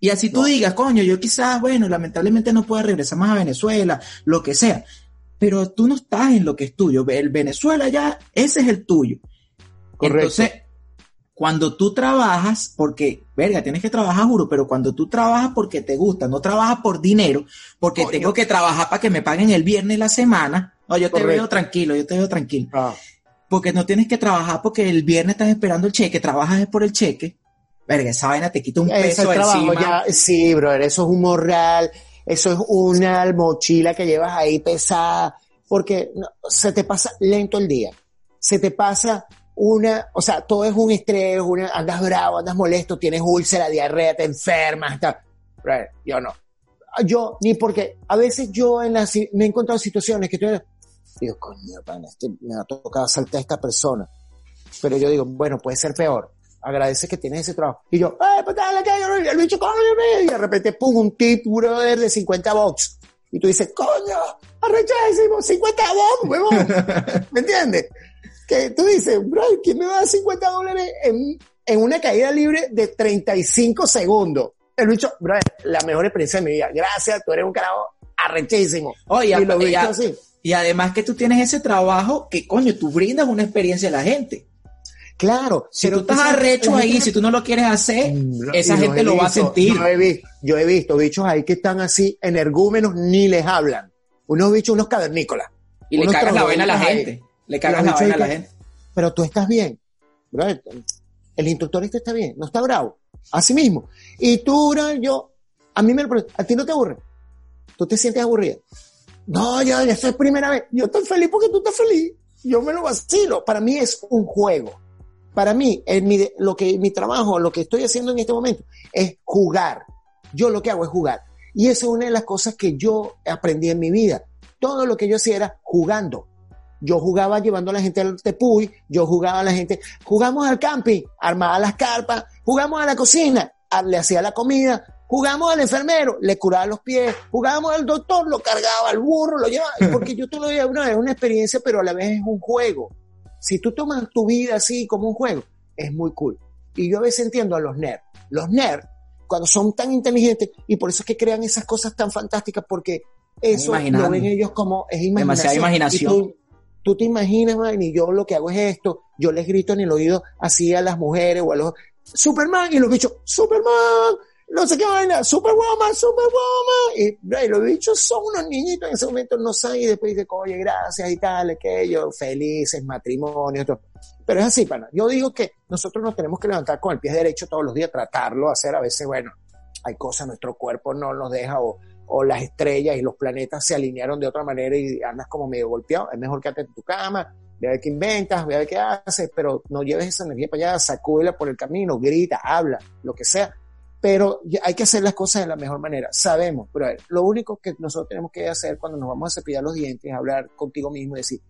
S3: Y así tú
S4: No.
S3: digas, coño, yo quizás, bueno, lamentablemente no pueda regresar más a Venezuela, lo que sea. Pero tú no estás en lo que es tuyo. El Venezuela ya, ese es el tuyo.
S4: Correcto.
S3: Entonces, cuando tú trabajas, porque, verga, tienes que trabajar, juro, pero cuando tú trabajas porque te gusta, no trabajas por dinero, porque tengo que trabajar para que me paguen el viernes la semana. No, yo te veo tranquilo, yo te veo tranquilo.
S4: Ah,
S3: Porque no tienes que trabajar porque el viernes estás esperando el cheque, trabajas es por el cheque. Verga, esa vaina te quita un peso
S4: trabajo
S3: encima.
S4: ya, sí, brother, eso es un morral, eso es una mochila que llevas ahí pesada, porque no, se te pasa lento el día, se te pasa una, o sea, todo es un estrés, una, andas bravo, andas molesto, tienes úlcera, diarrea, te enfermas, tal. Brother, yo no. Yo, ni porque, a veces yo en las, me he encontrado situaciones que estoy, digo, coño, pana, este, me ha tocado saltar a esta persona. Pero yo digo, bueno, puede ser peor. Agradece que tienes ese trabajo. Y yo, ¡ay, patada la calle! El bicho, coño, y de repente, pum, un tip, brother, de 50 box. Y tú dices, coño, arrechadísimo, 50 box, huevón. [LAUGHS] ¿Me entiendes? Que tú dices, bro, ¿quién me va a dar 50 dólares en, en una caída libre de 35 segundos? El bicho, bro, la mejor experiencia de mi vida. Gracias, tú eres un carajo arrechísimo.
S3: Oye.
S4: Y
S3: además que tú tienes ese trabajo que, coño, tú brindas una experiencia a la gente.
S4: Claro.
S3: Si
S4: pero
S3: tú estás arrecho ahí,
S4: gente-
S3: si tú no lo quieres hacer,
S4: Mm,
S3: esa gente lo va a sentir.
S4: Yo he, visto, yo he visto bichos ahí que están así, energúmenos, ni les hablan. Unos bichos, unos cavernícolas.
S3: Y le cagas la vaina a la gente.
S4: ahí.
S3: Le cagas la vaina a la
S4: que-
S3: gente.
S4: Pero tú estás bien. El instructor este está bien, no está bravo. Así mismo. Y tú, yo, a mí me lo ¿a ti no te aburre? ¿Tú te sientes aburrida? No, yo, ya es primera vez. Yo estoy feliz porque tú estás feliz. Yo me lo vacilo. Para mí es un juego. Para mí, en mi, lo que, mi trabajo, lo que estoy haciendo en este momento es jugar. Yo lo que hago es jugar. Y eso es una de las cosas que yo aprendí en mi vida. Todo lo que yo hacía era jugando. Yo jugaba llevando a la gente al tepuy, yo jugaba a la gente, jugamos al camping, armaba las carpas, jugamos a la cocina, le hacía la comida, jugamos al enfermero, le curaba los pies, jugamos al doctor, lo cargaba al burro, lo llevaba, [LAUGHS] porque yo te lo digo, no, es una experiencia, pero a la vez es un juego. Si tú tomas tu vida así como un juego, es muy cool. Y yo a veces entiendo a los nerds. Los nerds, cuando son tan inteligentes, y por eso es que crean esas cosas tan fantásticas, porque eso lo ven ellos como es imaginación.
S3: Demasiada imaginación.
S4: Tú, tú te imaginas, man, y yo lo que hago es esto, yo les grito en el oído así a las mujeres o a los Superman, y los bichos, Superman, no sé qué vaina, Superwoman, Superwoman, y, y los bichos son unos niñitos en ese momento, no saben, y después dicen, oye, gracias y tal, aquello, felices, matrimonio, todo. Pero es así, pana. Yo digo que nosotros nos tenemos que levantar con el pie derecho todos los días, tratarlo, hacer a veces, bueno, hay cosas, nuestro cuerpo no nos deja o, o las estrellas y los planetas se alinearon de otra manera y andas como medio golpeado. Es mejor quedarte en tu cama, ve a ver qué inventas, ve a ver qué haces, pero no lleves esa energía para allá, sacúdela por el camino, grita, habla, lo que sea. Pero hay que hacer las cosas de la mejor manera. Sabemos, pero ver, lo único que nosotros tenemos que hacer cuando nos vamos a cepillar los dientes es hablar contigo mismo y decir,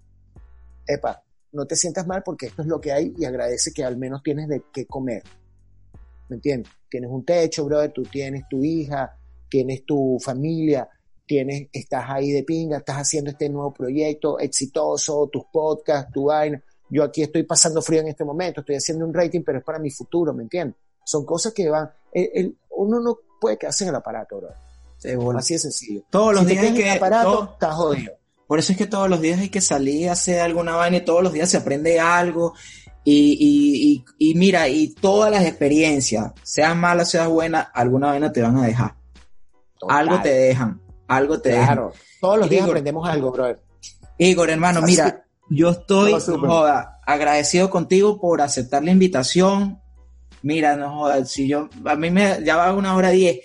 S4: epa, no te sientas mal porque esto es lo que hay y agradece que al menos tienes de qué comer. ¿Me entiendes? Tienes un techo, brother, tú tienes tu hija, tienes tu familia, tienes, estás ahí de pinga, estás haciendo este nuevo proyecto exitoso, tus podcasts, tu vaina. Yo aquí estoy pasando frío en este momento, estoy haciendo un rating, pero es para mi futuro, ¿me entiendes? Son cosas que van, el, el, uno no puede quedarse en el aparato, bro. Así de sencillo.
S3: Todos los
S4: si
S3: días
S4: te quedas en
S3: que,
S4: el aparato,
S3: todo-
S4: estás jodido.
S3: Por eso es que todos los días hay que salir a hacer alguna vaina y todos los días se aprende algo. Y, y, y, y mira, y todas las experiencias, seas malas, seas buenas, alguna vaina te van a dejar.
S4: Total.
S3: Algo te dejan, algo te dejan.
S4: Claro. Todos los días
S3: Igor.
S4: aprendemos algo, brother.
S3: Igor, hermano,
S4: Así-
S3: mira, yo estoy, joda, agradecido contigo por aceptar la invitación. Mira, no joda, si yo, a mí me, ya va una hora diez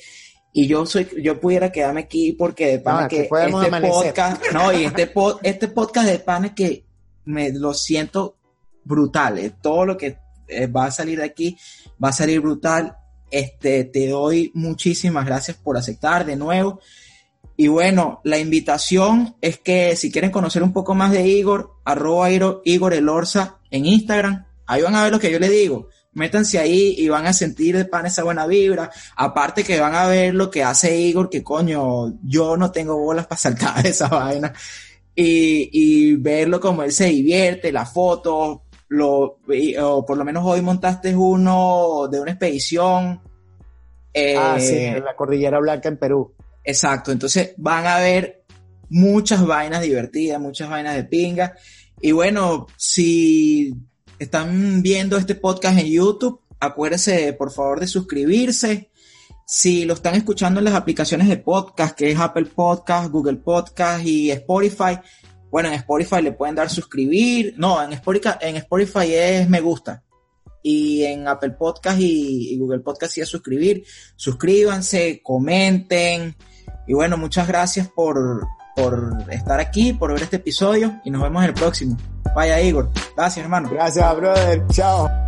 S3: y yo soy, yo pudiera quedarme aquí porque de pana
S4: que
S3: este
S4: amanecer.
S3: podcast, no, y este, pod- este podcast de pana que me lo siento brutal, eh, todo lo que eh, va a salir de aquí va a salir brutal. Este, te doy muchísimas gracias por aceptar de nuevo. Y bueno, la invitación es que si quieren conocer un poco más de Igor, arroba Igor, Igor Elorza en Instagram, ahí van a ver lo que yo le digo. Métanse ahí y van a sentir de pan esa buena vibra. Aparte que van a ver lo que hace Igor, que coño, yo no tengo bolas para saltar de [LAUGHS] esa vaina. Y, y verlo como él se divierte, las fotos, lo, y- o por lo menos hoy montaste uno de una expedición. Eh,
S4: ah, sí, en la Cordillera Blanca en Perú.
S3: Exacto, entonces van a ver muchas vainas divertidas, muchas vainas de pinga. Y bueno, si están viendo este podcast en YouTube, acuérdense por favor de suscribirse. Si lo están escuchando en las aplicaciones de podcast, que es Apple Podcast, Google Podcast y Spotify, bueno, en Spotify le pueden dar suscribir. No, en Spotify, en Spotify es me gusta. Y en Apple Podcast y, y Google Podcast sí es suscribir. Suscríbanse, comenten. Y bueno, muchas gracias por, por estar aquí, por ver este episodio y nos vemos en el próximo. Vaya Igor. Gracias hermano.
S4: Gracias, brother. Chao.